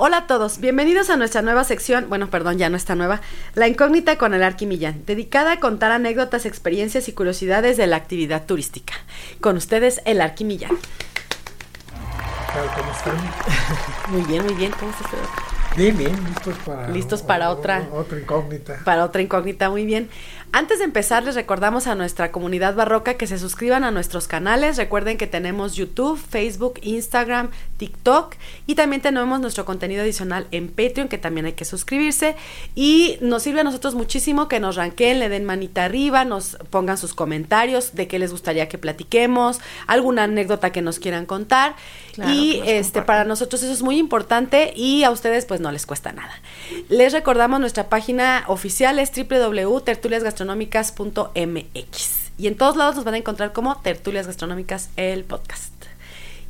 Hola a todos, bienvenidos a nuestra nueva sección, bueno, perdón, ya no está nueva, La Incógnita con el Arqui Millán, dedicada a contar anécdotas, experiencias y curiosidades de la actividad turística. Con ustedes, el Arqui Millán. ¿Cómo están? Muy bien, muy bien, ¿cómo estás? Bien, bien, listos para, listos para otra, otra incógnita. Para otra incógnita, muy bien. Antes de empezar, les recordamos a nuestra comunidad barroca que se suscriban a nuestros canales. Recuerden que tenemos YouTube, Facebook, Instagram, TikTok y también tenemos nuestro contenido adicional en Patreon, que también hay que suscribirse. Y nos sirve a nosotros muchísimo que nos ranqueen, le den manita arriba, nos pongan sus comentarios de qué les gustaría que platiquemos, alguna anécdota que nos quieran contar. y este para nosotros eso es muy importante y a ustedes pues no les cuesta nada. Les recordamos nuestra página oficial es www.tertuliasgastronómicas.mx y en todos lados nos van a encontrar como Tertulias Gastronómicas el podcast.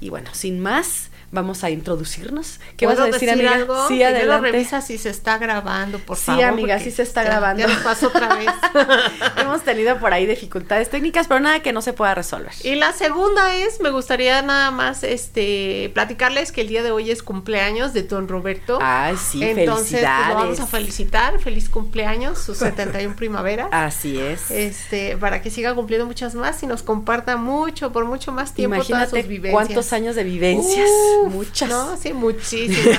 Y bueno, sin más, vamos a introducirnos. ¿Qué vas a decir, amiga? Algo? Sí, adelante. revisa si se está grabando, por favor. Sí, amiga, sí se está grabando. Ya pasó otra vez. Hemos tenido por ahí dificultades técnicas, pero nada que no se pueda resolver. Y la segunda es, me gustaría nada más este platicarles que el día de hoy es cumpleaños de don Roberto. Ay, sí, Entonces, pues, lo vamos a felicitar, feliz cumpleaños, sus 71 primavera. Así es. Este, para que siga cumpliendo muchas más y nos comparta mucho, por mucho más tiempo Imagínate todas sus vivencias. cuántos años de vivencias. Muchas. No, sí, muchísimas.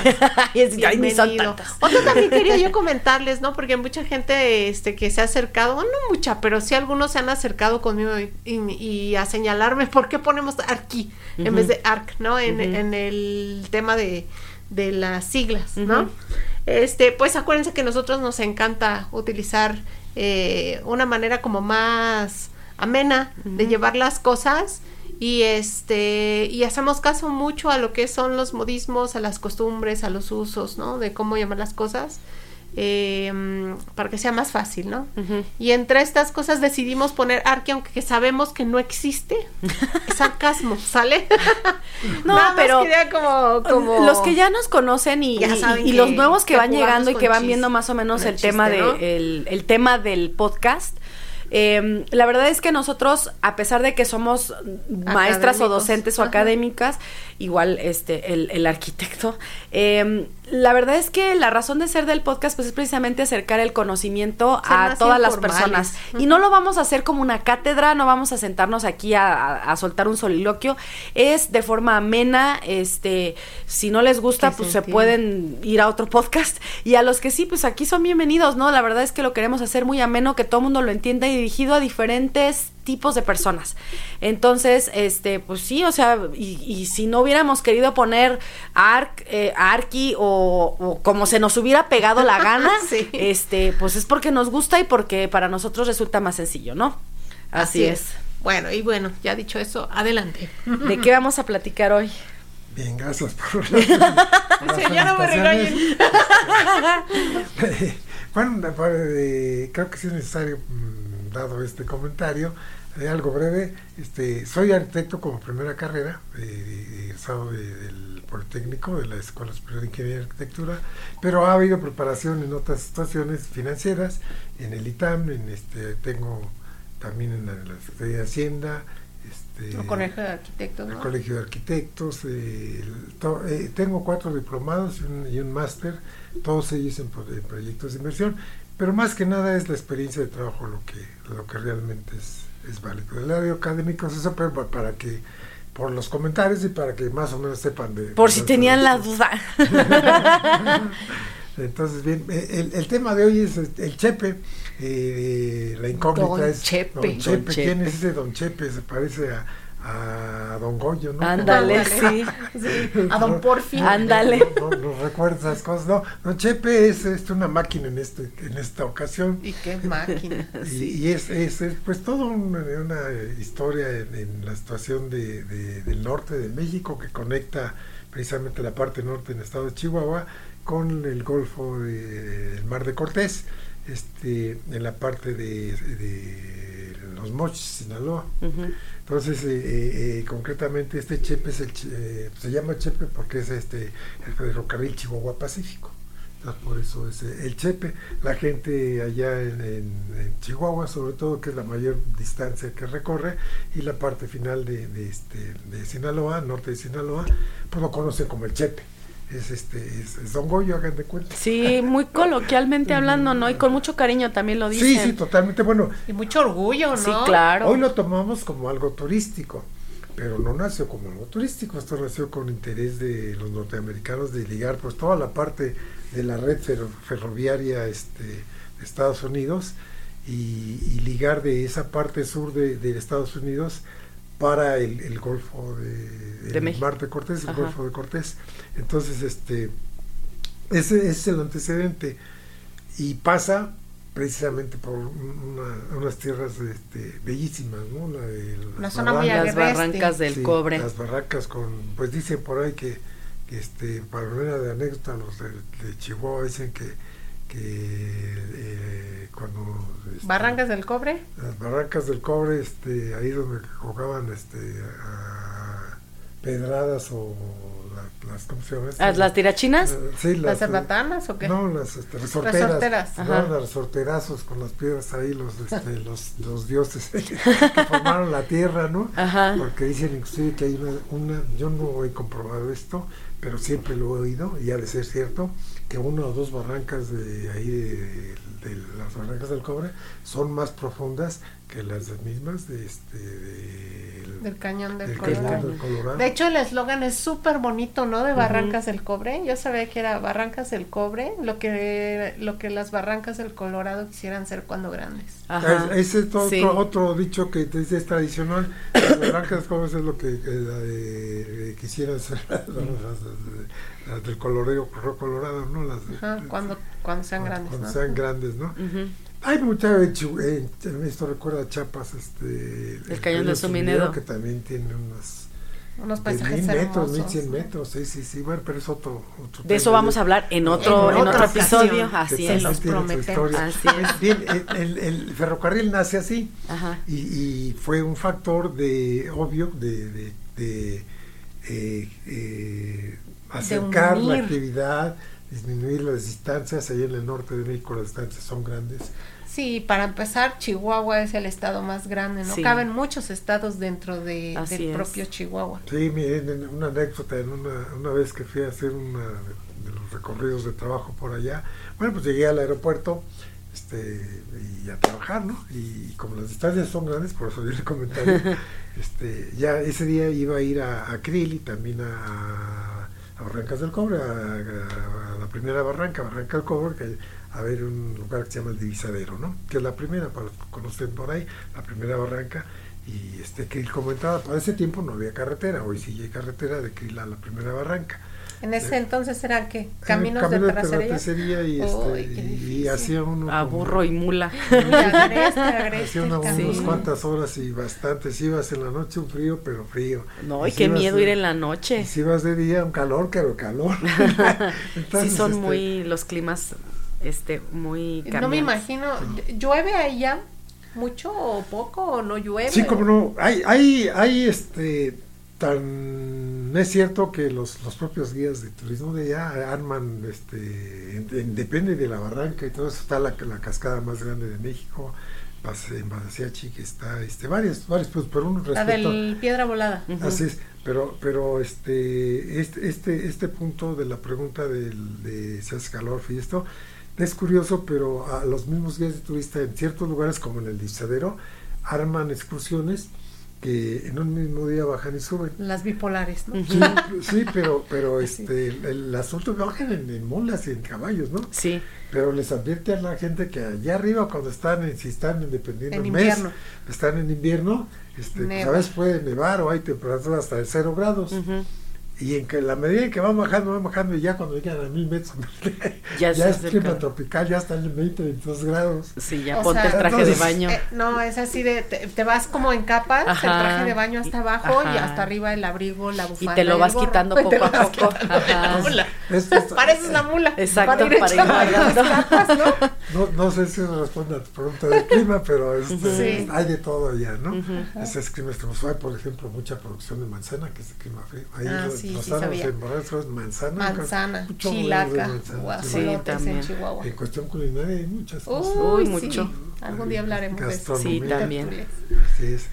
Bienvenido. Otra también quería yo comentarles, ¿no? Porque mucha gente este, que se ha acercado, no mucha, pero sí algunos se han acercado conmigo y, a señalarme por qué ponemos Arqui en vez de ARC, ¿no? En, en el tema de, de las siglas, ¿no? Este, pues acuérdense que nosotros nos encanta utilizar eh, una manera como más amena de llevar las cosas y este y hacemos caso mucho a lo que son los modismos a las costumbres a los usos no de cómo llamar las cosas em, para que sea más fácil no y entre estas cosas decidimos poner arque aunque sabemos que no existe. Sarcasmo sale no pero como, los que ya nos conocen y, y, los nuevos que, van llegando y que van viendo más o menos el tema de el, el tema del podcast Em, la verdad es que nosotros, a pesar de que somos maestras o docentes o académicas, igual este el, el arquitecto, eh, la verdad es que la razón de ser del podcast pues es precisamente acercar el conocimiento a todas las personas. Y no lo vamos a hacer como una cátedra, no vamos a sentarnos aquí a, soltar un soliloquio, es de forma amena, este, si no les gusta pues se pueden ir a otro podcast. Y a los que sí pues aquí son bienvenidos, ¿no? La verdad es que lo queremos hacer muy ameno, que todo el mundo lo entienda y dirigido a diferentes tipos de personas. Entonces, este, pues sí, o sea, y, si no hubiéramos querido poner Arc, eh, Arqui o, como se nos hubiera pegado la gana, este, pues es porque nos gusta y porque para nosotros resulta más sencillo, ¿no? Así, es. Bueno, y bueno, ya dicho eso, adelante. ¿De qué vamos a platicar hoy? Bien, gracias por, ya no me regañen. bueno, creo que sí es necesario, mm, dado este comentario, algo breve, este, soy arquitecto como primera carrera, eh, del Politécnico, de la Escuela Superior de Ingeniería y Arquitectura, pero ha habido preparación en otras situaciones financieras, en el ITAM, en este, tengo también en la, Secretaría de Hacienda, este, el Colegio de Arquitectos, El Colegio de Arquitectos, eh, eh, tengo cuatro diplomados y un, y un máster, todos ellos en, en, proyectos de inversión, pero más que nada es la experiencia de trabajo lo que, lo que realmente es es válido. El área académico es eso, pero para que por los comentarios y para que más o menos sepan de... Por si tenían la duda. Entonces, bien, eh, el, tema de hoy es el Chepe, eh, la incógnita es... Chepe. Don Chepe. ¿Quién es ese Don Chepe? Se parece a a Don Goyo, ¿no? Ándale, sí. A Don Porfi. Ándale. No, no, recuerdo esas cosas. No, Don Chepe es, es, una máquina en este en esta ocasión. ¿Y qué máquina? y, es, es, pues todo una, historia en, la situación de, del norte de México que conecta precisamente la parte norte del estado de Chihuahua, con el Golfo del Mar de Cortés, este, en la parte de, los Mochis, Sinaloa. Entonces, eh, concretamente este Chepe es el, se llama Chepe porque es este el ferrocarril Chihuahua Pacífico por eso es eh, el Chepe, la gente allá en, Chihuahua, sobre todo, que es la mayor distancia que recorre, y la parte final de, este, de Sinaloa, norte de Sinaloa, pues lo conocen como el Chepe. Es este, es, Don Goyo, hagan de cuenta. Sí, muy coloquialmente hablando, ¿no? Y con mucho cariño también lo dicen. Sí, sí, totalmente, bueno. Y mucho orgullo, ¿no? Sí, claro. Hoy lo tomamos como algo turístico pero no nació como algo turístico, esto nació con interés de los norteamericanos de ligar pues toda la parte de la red ferroviaria este, de Estados Unidos y, ligar de esa parte sur de, Estados Unidos para el, Golfo de, de Mar de Cortés, el Golfo de Cortés. Entonces, este, ese, es el antecedente y pasa precisamente por unas tierras este, bellísimas, ¿no? La de las, las barrancas del cobre. Las barracas con, pues dicen por ahí que este, para manera de anécdota, los de, Chihuahua dicen que, eh, cuando... Este, ¿Barrancas del Cobre? Las barrancas del Cobre, este, ahí donde jugaban este, pedradas o las, ¿cómo se llama? ¿Las, ¿Las tirachinas? Eh, sí, las, ¿Las o qué? No, las este, resorteras. resorteras. No, las resorterazos con las piedras ahí, los, este, los, los dioses que formaron la tierra, ¿no? Ajá. Porque dicen inclusive que hay una, una, yo no he comprobado esto, pero siempre lo he oído y ha de ser cierto que una o dos barrancas de ahí de, las barrancas del cobre son más profundas que las mismas de este del cañón del, Colorado. De hecho el eslogan es súper bonito, ¿no? De Barrancas del Cobre. Yo sabía que era Barrancas del Cobre, lo que lo que las Barrancas del Colorado quisieran ser cuando grandes. Ese es otro, otro, dicho que es, tradicional. las Barrancas del Cobre es lo que eh, quisieran ser las, del colorado, colorado, ¿no? Las, cuando, cuando sean grandes. Cuando sean grandes, ¿no? Hay mucha, eh, esto recuerda a Chiapas, este, el, cañón de Suminedo, que también tiene unos unos paisajes mil metros, mil cien metros, sí, sí, sí, bueno, pero es otro, otro de eso vamos a hablar en otro, en, otro episodio, así es, los prometemos. Así es. Bien, el, el, ferrocarril nace así Ajá. Y, y, fue un factor de obvio de, de, de eh, eh, acercar la actividad, disminuir las distancias, ahí en el norte de México las distancias son grandes. Sí, para empezar, Chihuahua es el estado más grande, ¿no? Caben muchos estados dentro de, del propio Chihuahua. Sí, miren, una anécdota, una, una vez que fui a hacer una de los recorridos de trabajo por allá, bueno, pues llegué al aeropuerto este, y a trabajar, ¿no? Y, como las distancias son grandes, por eso di el comentario, este, ya ese día iba a ir a, a Krill y también a a Barrancas del Cobre, a, la primera barranca, Barranca del Cobre, que a ver un lugar que se llama el Divisadero, ¿no? Que es la primera, para los que conocen por ahí, la primera barranca. Y este él comentaba, para ese tiempo no había carretera, hoy sí hay carretera de que a la primera barranca. En ese entonces eran qué? Caminos de terracería. y, este, y, hacía uno. A burro y mula. hacía unas cuantas horas y bastantes. Ibas en la noche un frío, pero frío. No, y, qué miedo ir en la noche. Y si ibas de día un calor, pero calor. sí, son este, muy los climas este muy cambiantes. No me imagino. ¿Llueve allá mucho o poco o no llueve? Sí, como no. Hay, hay, hay este tan es cierto que los, los propios guías de turismo de allá arman este depende de la barranca y todo eso está la, la cascada más grande de México en Badasiachi que está este varios varios pues pero uno la del piedra volada. Así es pero pero este este este este punto de la pregunta del, de si hace calor y esto es curioso pero a los mismos guías de turista en ciertos lugares como en el Disadero arman excursiones que en un mismo día bajan y suben. Las bipolares, ¿no? Sí, pero, pero este, el, asunto bajan en, en, mulas y en caballos, ¿no? Sí. Pero les advierte a la gente que allá arriba cuando están, en, si están dependiendo del mes, están en invierno, este, pues a veces puede nevar o hay temperaturas hasta de cero grados. Y en que la medida en que van bajando, van bajando, y ya cuando llegan a mil metros, ya, es clima tropical, ya está en 20, 22 grados. Sí, ya ponte el traje de baño. Eh, no, es así de, te, vas como en capas, el traje de baño hasta abajo y hasta arriba el abrigo, la bufanda. Y te lo vas quitando poco a poco. Pareces la mula. Exacto, para ir, ¿no? ¿no? sé si responde a tu pregunta del clima, pero este, hay de todo allá, ¿no? Ese es clima extremo. Hay, por ejemplo, mucha producción de manzana, que es el clima frío. Ahí ah, sí, sí, sabía. en manzana. Manzana, chilaca, sí, también. En, Chihuahua. en cuestión culinaria hay muchas cosas. Uy, mucho. Algún día hablaremos de eso. Sí, también. Así es.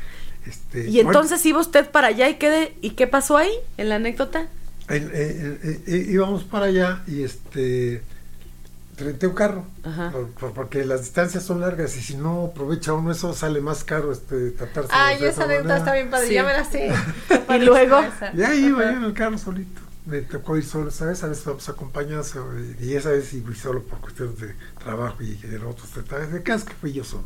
Este, y entonces iba usted para allá y qué, y qué pasó ahí en la anécdota. Eh, eh, eh, íbamos para allá y este renté un carro porque las distancias son largas y si no aprovecha uno eso sale más caro este tratarse ah y esa anécdota está bien padre ya me la sé. Y luego. ya iba yo en el carro solito. Me tocó ir solo sabes a veces vamos acompañados y esa vez fui solo por cuestiones de trabajo y de otros detalles. De casa que fui yo solo.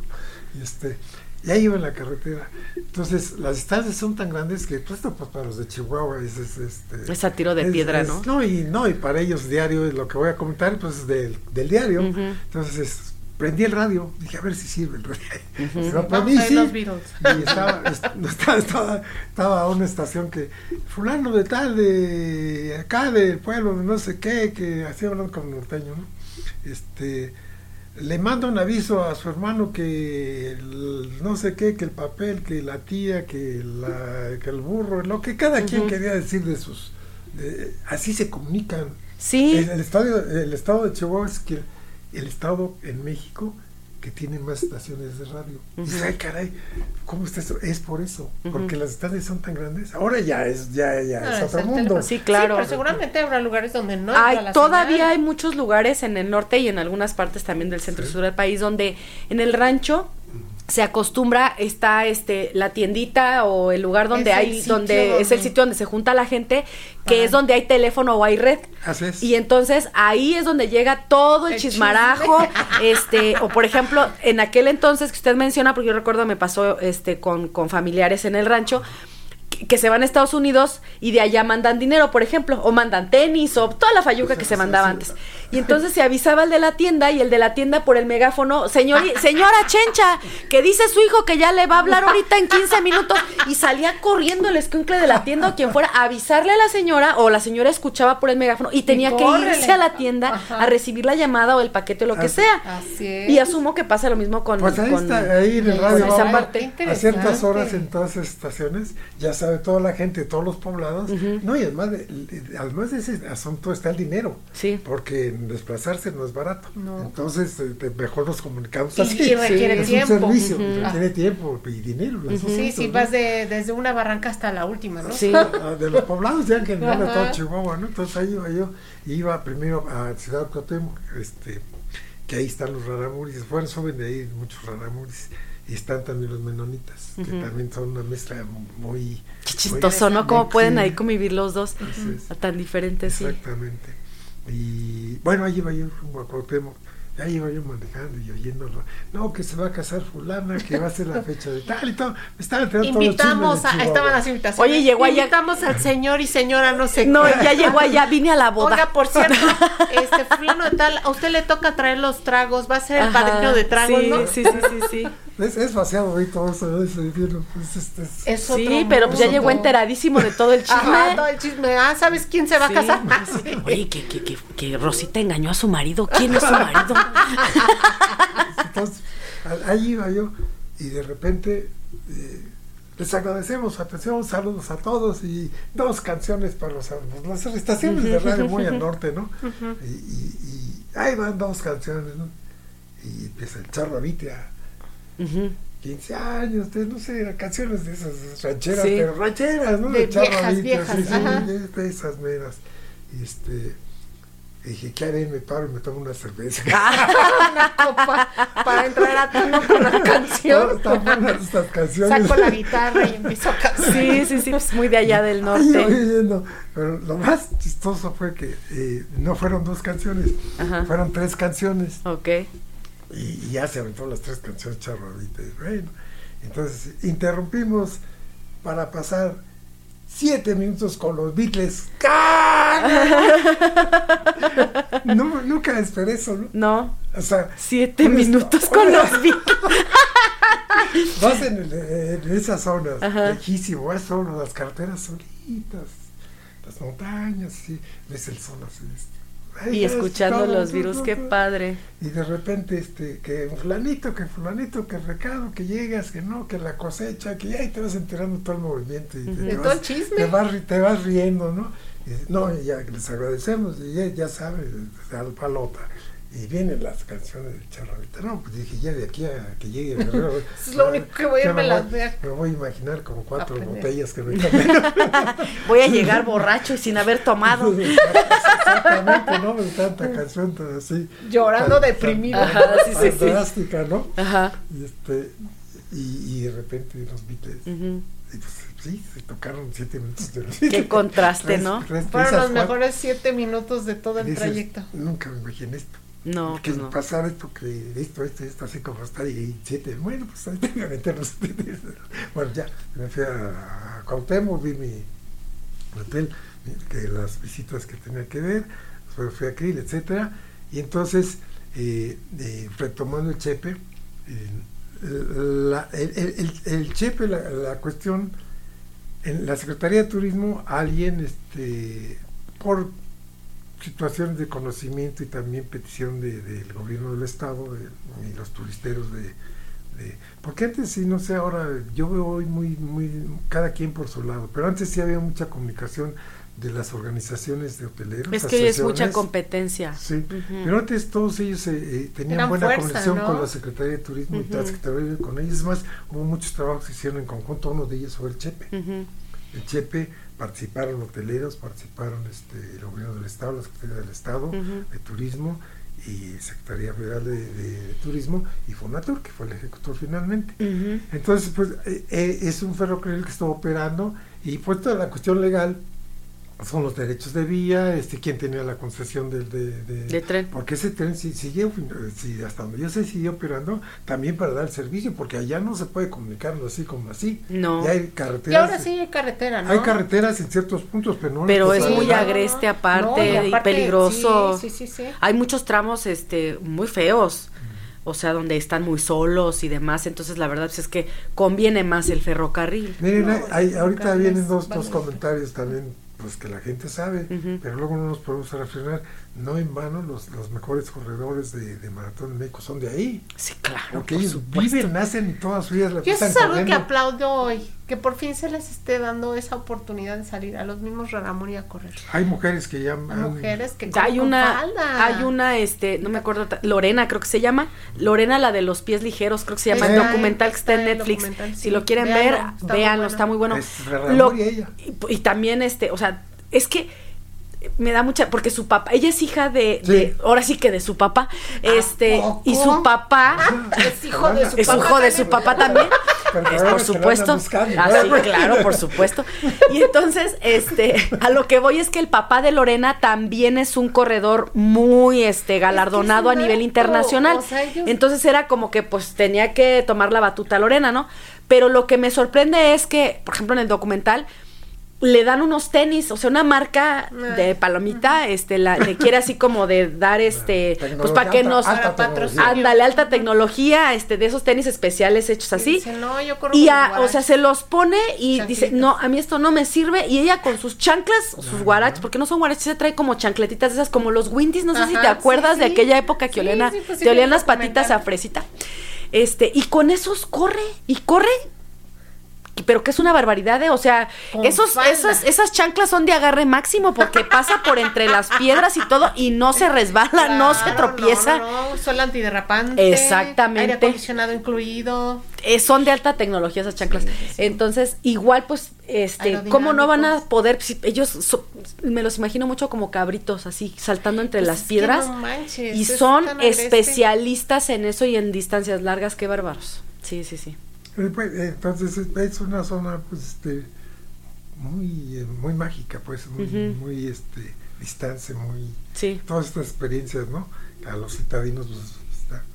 Y este ya iba en la carretera. Entonces, las distancias son tan grandes que pues, esto pues, para los de Chihuahua es, es, este, es a tiro de piedra, ¿no? No, y no, y para ellos diario es lo que voy a comentar, pues es del, del diario. Entonces, prendí el radio, dije a ver si sirve el radio. para mí sí. Y estaba, estaba, estaba, una estación que, fulano de tal, de acá del pueblo, de no sé qué, que así hablando con norteño, ¿no? Este le manda un aviso a su hermano que no sé qué, que el papel, que la tía, que, la, que el burro, lo que cada quien quería decir de sus... así se comunican. Sí. El, el, el estado de Chihuahua es que el estado en México que tienen más estaciones de radio. Y ay, caray, ¿cómo está eso? Es por eso, porque las estaciones son tan grandes. Ahora ya es, ya, ya es otro mundo. Sí, claro. pero seguramente habrá lugares donde no. Hay, todavía hay muchos lugares en el norte y en algunas partes también del centro sur del país donde en el rancho se acostumbra está este la tiendita o el lugar donde hay donde, es el sitio donde se junta la gente que es donde hay teléfono o hay red. Así es. y entonces ahí es donde llega todo el, chismarajo este o por ejemplo en aquel entonces que usted menciona porque yo recuerdo me pasó este con, con familiares en el rancho que se van a Estados Unidos y de allá mandan dinero, por ejemplo, o mandan tenis o toda la fayuca que se mandaba antes. Y entonces se avisaba el de la tienda y el de la tienda por el megáfono, señor, señora Chencha, que dice su hijo que ya le va a hablar ahorita en 15 minutos y salía corriendo el escuincle de la tienda o quien fuera a avisarle a la señora o la señora escuchaba por el megáfono y tenía que irse a la tienda a recibir la llamada o el paquete o lo que sea. Y asumo que pasa lo mismo con, pues ahí está, ahí en el radio, a ciertas horas en todas las estaciones ya sabe toda la gente, todos los poblados. No, y además de, además de ese asunto está el dinero. Sí. Porque desplazarse no es barato. Entonces, eh, mejor nos comunicamos así. Y requiere es tiempo. un servicio, requiere tiempo y dinero. Sí, sí, vas de, desde una barranca hasta la última, ¿no? Sí. Ah, de los poblados ya que no todo Chihuahua, ¿no? Entonces ahí iba yo, iba primero a Ciudad Cuauhtémoc, este, que ahí están los raramuris, bueno, suben de ahí muchos raramuris y están también los menonitas, que también son una mezcla muy... Qué chistoso, ¿no? ¿Cómo pueden ahí convivir los dos tan diferentes? Exactamente. Y bueno, ahí iba yo a Cuauhtémoc, ahí iba yo manejando y oyéndolo. No, que se va a casar fulana, que va a ser la fecha de tal y todo. Me estaban Invitamos a, estaban las invitaciones. Oye, llegó allá. Invitamos al señor y señora, no sé No, ya llegó allá, vine a la boda. Oiga, por cierto, este fulano de tal, a usted le toca traer los tragos, va a ser el padrino de tragos, ¿no? Sí, sí, sí, sí. Es, es vaciado hoy todo eso, ese pues, este, es, sí, pero pues ya llegó enteradísimo de todo el chisme. Ajá, todo el chisme. Ah, ¿sabes quién se va a casar? Oye, que, que, que, que, Rosita engañó a su marido. ¿Quién es su marido? Entonces, ahí iba yo y de repente eh, les agradecemos, atención, saludos a todos y dos canciones para los, las estaciones de radio muy al norte, ¿no? y, y, y, ahí van dos canciones, ¿no? Y empieza el charro Vitia 15 años, no sé, canciones de esas rancheras, pero rancheras, ¿no? De, viejas, viejas, sí, sí, de esas meras. Y este, dije, ¿qué haré? Me paro y me tomo una cerveza. una copa para entrar a tono con la canción. Estas canciones. Saco la guitarra y empiezo a cantar. Sí, sí, sí, pues muy de allá del norte. Ay, pero lo más chistoso fue que eh, no fueron dos canciones, fueron tres canciones. Ok y, ya se aventó las tres canciones Charro Bueno, entonces interrumpimos para pasar siete minutos con los Beatles. no, nunca esperé eso, ¿no? No. O sea, siete minutos con los Beatles. Vas en, en esas zonas, lejísimo, vas solo, las carreteras solitas, las montañas, sí, ves el sol así. Este. Y escuchando los virus, qué padre. Y de repente, este, que fulanito, que fulanito, que recado, que llegas, que no, que la cosecha, que ya te vas enterando todo el movimiento. Y te, todo el chisme. Te vas, te vas riendo, ¿no? Y, no, ya les agradecemos, y ya, ya sabes, al palota y vienen las canciones de Charravita. No, pues dije, ya de aquí a que llegue Guerrero. es lo único que voy a me, las me voy a imaginar como cuatro botellas que me Voy a llegar borracho y sin haber tomado. Exactamente, ¿no? De tanta canción así. Llorando deprimido. Ajá, sí, sí, drástica, ¿no? Ajá. Y, este, y, y de repente los Beatles. Y pues sí, se tocaron siete minutos de los Qué contraste, ¿no? Fueron los mejores siete minutos de todo el trayecto. Nunca me imaginé esto. No, que pues no. pasar esto, que esto, esto, esto, así como está, y siete, bueno, pues ahí tengo que meternos. bueno, ya, me fui a, a Cuauhtémoc, vi mi hotel, que las visitas que tenía que ver, después fui a Krill, etcétera, y entonces, eh, eh, retomando el Chepe, eh, la, el, el, el, Chepe, la, la, cuestión, en la Secretaría de Turismo, alguien, este, por situaciones de conocimiento y también petición del de, gobierno del estado y los turisteros de, de, porque antes sí no sé ahora yo veo hoy muy muy cada quien por su lado pero antes sí había mucha comunicación de las organizaciones de hoteleros es que es mucha competencia. Sí pero antes todos ellos eh, eh, tenían buena conexión con la secretaría de turismo y la secretaría con ellos es más hubo muchos trabajos que hicieron en conjunto uno de ellos fue el Chepe. El Chepe participaron hoteleros, participaron este, el gobierno del Estado, la Secretaría del Estado de Turismo y Secretaría Federal de, Turismo y Fonatur, que fue el ejecutor finalmente. Entonces, pues eh, eh, es un ferrocarril que estuvo operando y pues toda la cuestión legal son los derechos de vía, este quién tenía la concesión del de, tren. Porque ese tren si, siguió, si, hasta donde yo sé, siguió operando también para dar el servicio, porque allá no se puede comunicarlo así como así. No. Ya hay carreteras. Y ahora sí hay carretera, ¿no? Hay carreteras en ciertos puntos, pero no. Pero es muy agreste aparte, y, peligroso. Sí, sí, sí, hay muchos tramos este muy feos. O sea, donde están muy solos y demás. Entonces, la verdad es que conviene más el ferrocarril. Miren, hay, ahorita vienen dos, dos comentarios también pues que la gente sabe, pero luego no nos podemos refrenar. No en vano los, los mejores corredores de, de maratón en México son de ahí. Sí, claro. Porque ellos viven, nacen todas sus vidas la Yo eso es algo que aplaudo hoy, que por fin se les esté dando esa oportunidad de salir a los mismos Raramuri a correr. Hay mujeres que ya mujeres que hay una hay una este no me acuerdo Lorena creo que se llama. Lorena la de los pies ligeros creo que se llama el documental que está en Netflix. si lo quieren ver véanlo está muy bueno, lo, y, y también este o sea es que me da mucha porque su papá ella es hija de, ahora sí que de su papá este y su papá es hijo de su es papá hijo de su papá también. Es, por supuesto. así claro por supuesto. Y entonces este a lo que voy es que el papá de Lorena también es un corredor muy este galardonado a nivel internacional. entonces era como que pues tenía que tomar la batuta a Lorena no pero lo que me sorprende es que por ejemplo en el documental le dan unos tenis, o sea, una marca de palomita, este, la, le quiere así como de dar este, pues para que nos, ándale, alta tecnología, este, de esos tenis especiales hechos así. y o sea, se los pone y dice, no, a mí esto no me sirve, y ella con sus chanclas, sus guaraches, porque no son guaraches, se trae como chancletitas esas, como los Windys, no sé si te acuerdas de aquella época que olían, pues te olían las patitas a fresita. Este, y con esos corre, y corre pero que es una barbaridad, ¿eh? o sea, esos, esas, esas chanclas son de agarre máximo porque pasa por entre las piedras y todo y no se resbala, no se tropieza. No, no, son antiderrapante. Exactamente. Aire acondicionado incluido. Eh, son de alta tecnología esas chanclas. Entonces, igual pues, este, ¿cómo no van a poder? ellos, me los imagino mucho como cabritos, así, saltando entre pues las piedras. y son especialistas en eso y en distancias largas, qué bárbaros. Sí, sí, sí. Eh, pues, entonces es una zona pues este muy eh, muy mágica pues muy, muy este distancia muy sí. todas estas experiencias no a los citadinos pues.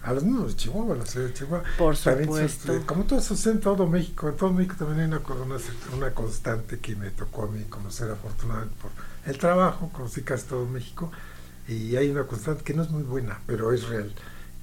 A los mismos de Chihuahua, la ciudad de Chihuahua. Por supuesto. Este, como todo eso en todo México, en todo México también hay una, una, una, constante que me tocó a mí conocer afortunadamente por el trabajo, conocí casi todo México, y hay una constante que no es muy buena, pero es real,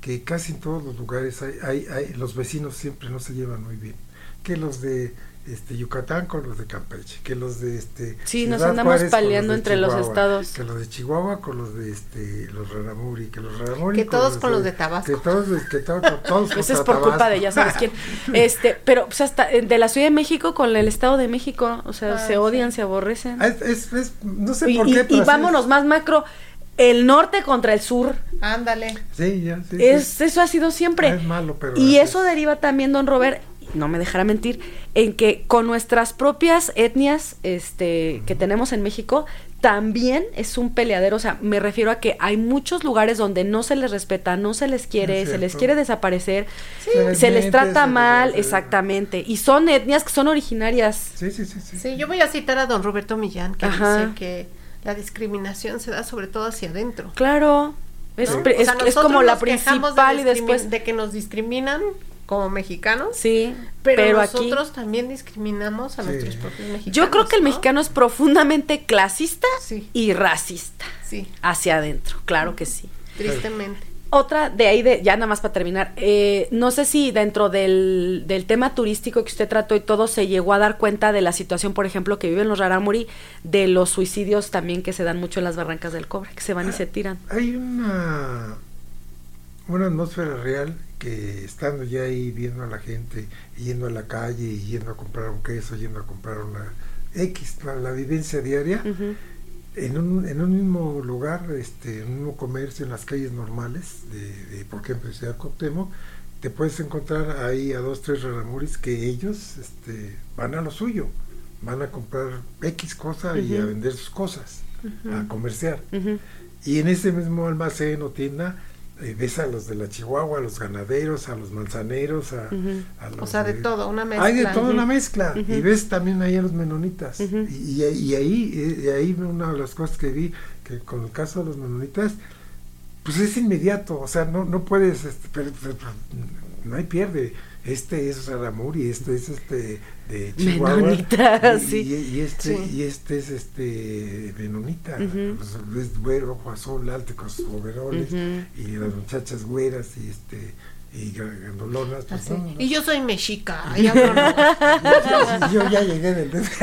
que casi en todos los lugares hay, hay, hay los vecinos siempre no se llevan muy bien. Que los de este, Yucatán con los de Campeche, que los de este Sí, nos andamos peleando entre los estados. Que los de Chihuahua con los de este los Raramuri, que los Raramuri que todos con los de, Tabasco. Que todos que todos, todos Eso es por culpa de ya sabes quién. Este, pero pues hasta de la Ciudad de México con el Estado de México, o sea, se odian, se aborrecen. Es, es, no sé por qué, y, y vámonos más macro el norte contra el sur. Ándale. Sí, ya, sí, es, Eso ha sido siempre. Es malo, pero y eso deriva también, don Robert, no me dejará mentir, en que con nuestras propias etnias este, que tenemos en México, también es un peleadero. O sea, me refiero a que hay muchos lugares donde no se les respeta, no se les quiere, se les quiere desaparecer, se les, trata mal, exactamente. Y son etnias que son originarias. Sí, sí, sí. Sí, sí yo voy a citar a don Roberto Millán, que dice que la discriminación se da sobre todo hacia adentro. Claro. Es, es, como la principal y después de que nos discriminan como mexicanos. Sí, pero, nosotros también discriminamos a nuestros propios mexicanos. Yo creo que el mexicano es profundamente clasista y racista. Sí. Hacia adentro, claro que sí. Tristemente. Otra de ahí, de, ya nada más para terminar, eh, no sé si dentro del, del, tema turístico que usted trató y todo se llegó a dar cuenta de la situación, por ejemplo, que viven los Raramuri, de los suicidios también que se dan mucho en las barrancas del cobre, que se van y se tiran. Hay una, una atmósfera real que estando ya ahí viendo a la gente, yendo a la calle, yendo a comprar un queso, yendo a comprar una X, la, vivencia diaria, en, un, en un mismo lugar, este, en un mismo comercio, en las calles normales, de, de por ejemplo, Ciudad Coctemo, te puedes encontrar ahí a dos, tres raramuris que ellos este, van a lo suyo, van a comprar X cosa y a vender sus cosas, a comerciar. Y en ese mismo almacén o tienda, ves a los de la Chihuahua, a los ganaderos, a los manzaneros, a, los... O sea, de, todo, una mezcla. Hay de toda una mezcla. Y ves también ahí a los menonitas. y, y, ahí, y ahí una de las cosas que vi, que con el caso de los menonitas, pues es inmediato, o sea, no, no puedes, este, pero, no hay pierde. Este es y este es este de Chihuahua. Menonita, y, sí. Y, este, y este es este Menonita. pues, es güero, azul, alto con sus overoles. Y las muchachas güeras y este y gandolonas. Pues, y yo soy mexica. yo, yo, ya llegué del DF.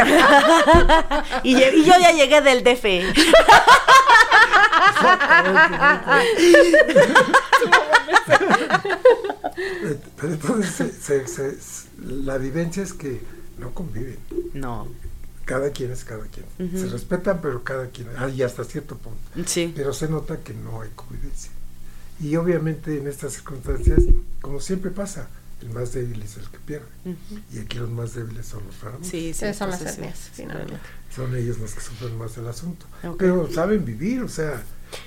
y, y, yo ya llegué del DF. Pero entonces la vivencia es que no conviven. No. Cada quien es cada quien. Se respetan, pero cada quien. Ah, y hasta cierto punto. Sí. Pero se nota que no hay convivencia. Y obviamente en estas circunstancias, como siempre pasa, el más débil es el que pierde. Y aquí los más débiles son los raros. Sí, sí, son las etnias, finalmente. Son ellos los que sufren más el asunto. Pero saben vivir, o sea,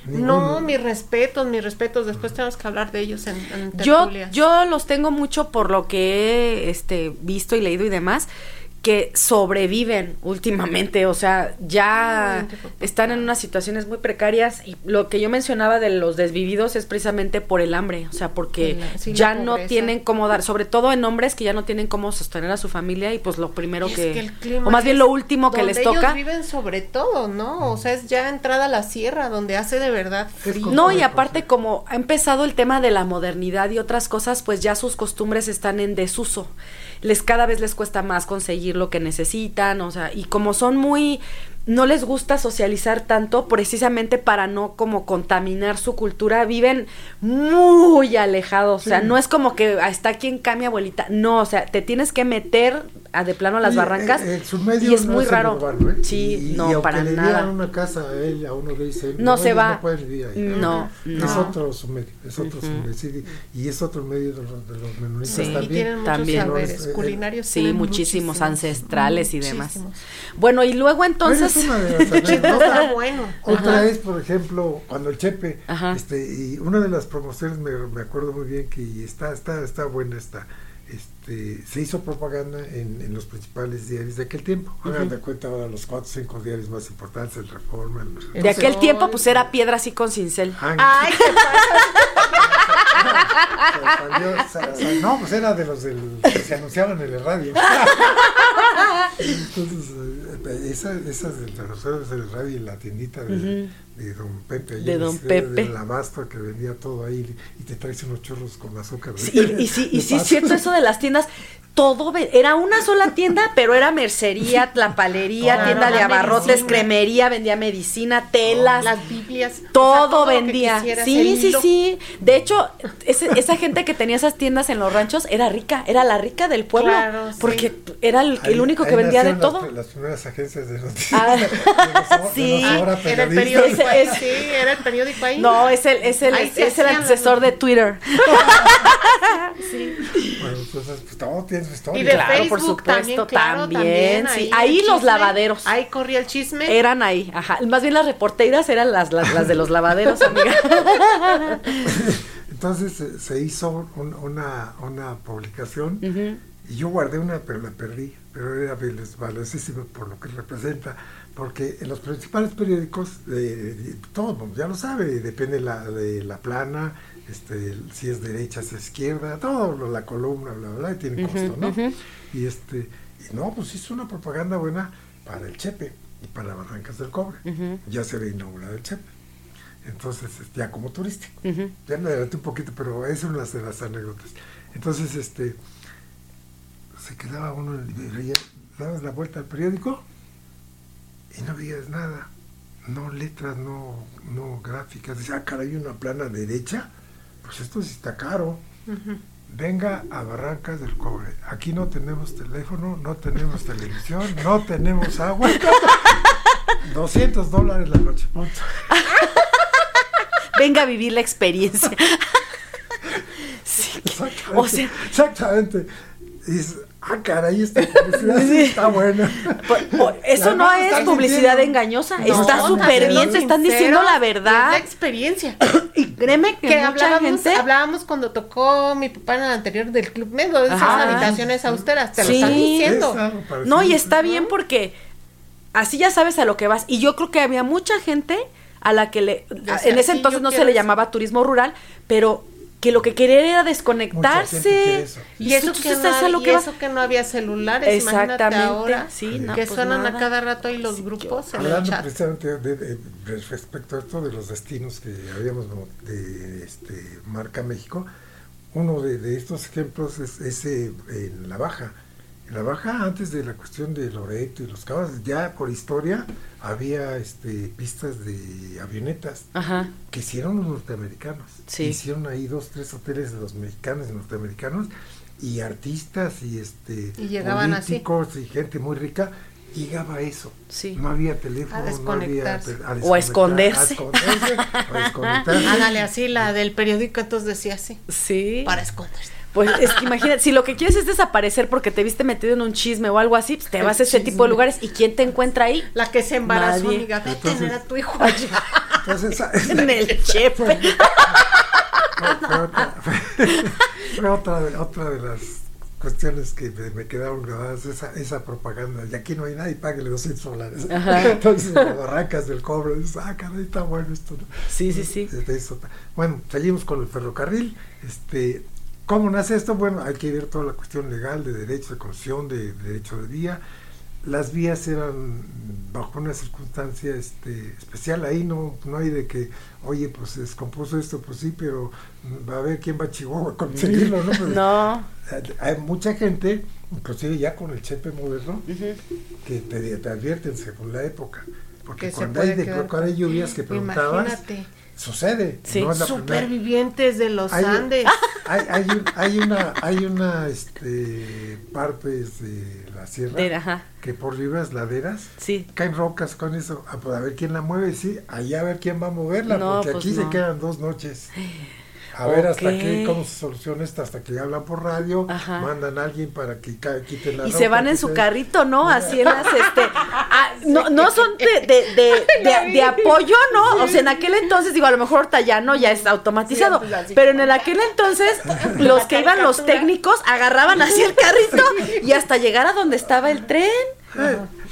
no, mis respetos, mis respetos. Después tenemos que hablar de ellos en, en yo, yo los tengo mucho por lo que he este, visto y leído y demás que sobreviven últimamente, o sea, ya están en unas situaciones muy precarias y lo que yo mencionaba de los desvividos es precisamente por el hambre, o sea, porque ya no tienen cómo dar, sobre todo en hombres que ya no tienen cómo sostener a su familia y pues lo primero que, o más bien lo último que les toca. Ellos viven sobre todo, ¿no? O sea, es ya entrada a la sierra donde hace de verdad frío. No, y aparte como ha empezado el tema de la modernidad y otras cosas, pues ya sus costumbres están en desuso les cada vez les cuesta más conseguir lo que necesitan, o sea, y como son muy no les gusta socializar tanto precisamente para no como contaminar su cultura, viven muy alejados, o sea, no es como que ah, está aquí en cambia abuelita, no, o sea, te tienes que meter a de plano a las barrancas eh, y es muy raro. ¿eh? Sí, no, para nada. una casa a él, a uno dice, no, se va. No pueden vivir ahí. No, Es otro su medio, es otro medio, y es otro medio de los, de los menonitas sí, también. Y tienen muchos también. saberes eh, culinarios. Sí, muchísimos, ancestrales y demás. Bueno, y luego entonces una de las bueno. Otra es, por ejemplo, cuando el Chepe, este, y una de las promociones me, me, acuerdo muy bien que está, está, está buena esta. Este, se hizo propaganda en, en, los principales diarios de aquel tiempo. Hagan de cuenta ahora los cuatro o cinco diarios más importantes, el Reforma. de aquel tiempo, pues era piedra así con cincel. Ay, qué no, pues era de los del, que se anunciaban en el radio. Entonces, eh, esa, esas de los del radio y la tiendita de, de Don Pepe. De Don Pepe. El abasto que vendía todo ahí y te traes unos churros con azúcar. Sí, y, y, sí, y sí es cierto eso de las tiendas todo era una sola tienda, pero era mercería, tlapalería, tienda de abarrotes, cremería, vendía medicina, telas, las Biblias, todo, vendía. Sí, sí, sí. De hecho, esa gente que tenía esas tiendas en los ranchos era rica, era la rica del pueblo, porque era el, único que vendía de todo. Las, primeras agencias de noticias. Ah, sí, era el periódico, sí, era el periódico ahí. No, es el es el es el antecesor de Twitter. sí. Bueno, entonces pues todo tiene y de Facebook, por supuesto, también. ahí, los lavaderos. Ahí corría el chisme. Eran ahí, ajá. Más bien las reporteras eran las, las, de los lavaderos, amiga. Entonces se hizo una, una publicación y yo guardé una, pero la perdí. Pero era valiosísima por lo que representa porque en los principales periódicos, de, todo el mundo ya lo sabe, depende la, de la plana, este, si es derecha, si es izquierda, todo, la columna, bla, bla, y tiene costo, ¿no? Y este, y no, pues hizo una propaganda buena para el Chepe y para Barrancas del Cobre. Ya se ve inaugurado el Chepe. Entonces, este, ya como turístico. Ya me adelanté un poquito, pero es una de las anécdotas. Entonces, este, se quedaba uno en librería, dabas la vuelta al periódico y no veías nada. No letras, no, no gráficas. Dice, ah, caray, una plana derecha pues esto sí está caro. Venga a Barrancas del Cobre. Aquí no tenemos teléfono, no tenemos televisión, no tenemos agua. 200 dólares la noche, punto. Venga a vivir la experiencia. sí. Exactamente. exactamente. Ah, caray, esta publicidad está buena. Pues, eso no es publicidad engañosa, está súper bien, te están diciendo la verdad. la experiencia. Y créeme que, hablábamos, hablábamos cuando tocó mi papá en el anterior del Club Medo, de esas habitaciones austeras, te lo están diciendo. no, y está bien porque así ya sabes a lo que vas. Y yo creo que había mucha gente a la que le, en ese entonces no se le llamaba turismo rural, pero que lo que quería era desconectarse. Y, eso, que no, eso que no había celulares, Exactamente. ahora, sí, que pues suenan a cada rato ahí los grupos en el chat. precisamente de, respecto a esto de los destinos que habíamos de este, Marca México, uno de, estos ejemplos es ese en La Baja. La Baja, antes de la cuestión de Loreto y los cabos, ya por historia había este, pistas de avionetas que hicieron los norteamericanos. Hicieron ahí dos, tres hoteles de los mexicanos y norteamericanos y artistas y este y llegaban políticos y gente muy rica llegaba eso. No había teléfono, no había o a esconderse. Hágale así la del periódico entonces decía así. Sí. Para esconderse. Pues es que imagínate, si lo que quieres es desaparecer porque te viste metido en un chisme o algo así, pues te vas a ese tipo de lugares y ¿quién te encuentra ahí? La que se embarazó, amiga, vete tener a tu hijo allá. Entonces, en el chefe. Fue, otra, otra de las cuestiones que me, quedaron grabadas, esa, esa propaganda, y aquí no hay nadie, páguele 200 dólares. Entonces, cuando arrancas del cobre, dices, ah, caray, está bueno esto. Sí, sí, sí. bueno, seguimos con el ferrocarril. Este, ¿Cómo nace esto? Bueno, hay que ver toda la cuestión legal de derecho de concesión, de, derecho de vía. Las vías eran bajo una circunstancia este, especial. Ahí no, no hay de que, oye, pues se descompuso esto, pues sí, pero va a ver quién va a Chihuahua a conseguirlo, ¿no? Pues, no. Hay mucha gente, inclusive ya con el chepe moderno, que te, te, advierten según la época. Porque cuando hay, de, cuando hay lluvias que preguntabas, Imagínate sucede. Supervivientes de los Andes. Hay, hay, hay, una, hay una este, parte de la sierra que por vivas laderas caen rocas con eso. A, pues, a ver quién la mueve, sí, allá a ver quién va a moverla, porque pues aquí se quedan dos noches. A ver hasta qué, cómo se soluciona esto, hasta que hablan por radio, mandan a alguien para que quiten la Y se van en su carrito, ¿no? Así en las, este, ah, no, no son de, de, de, de, apoyo, ¿no? O sea, en aquel entonces, digo, a lo mejor ahorita ya no, ya es automatizado, pues, pero en el aquel entonces, los que iban los técnicos agarraban así el carrito y hasta llegar a donde estaba el tren.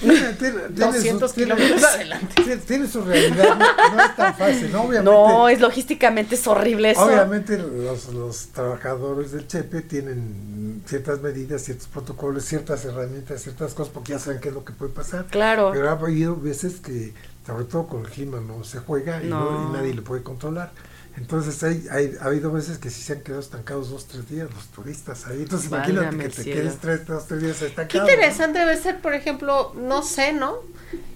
tiene, tiene, 200 kilómetros adelante. Tiene, su realidad, no, es tan fácil, ¿no? Obviamente, no, es logísticamente es horrible eso. Obviamente los, los trabajadores del Chepe tienen ciertas medidas, ciertos protocolos, ciertas herramientas, ciertas cosas, porque ya saben qué es lo que puede pasar. Claro. Pero ha habido veces que, sobre todo con el clima, no se juega y, no. y nadie lo puede controlar. Entonces hay, hay, ha habido veces que sí se han quedado estancados dos, tres días los turistas ahí. Entonces imagínate que te quedes tres, dos, tres días estancados. Qué interesante debe ser, por ejemplo, no sé, ¿no?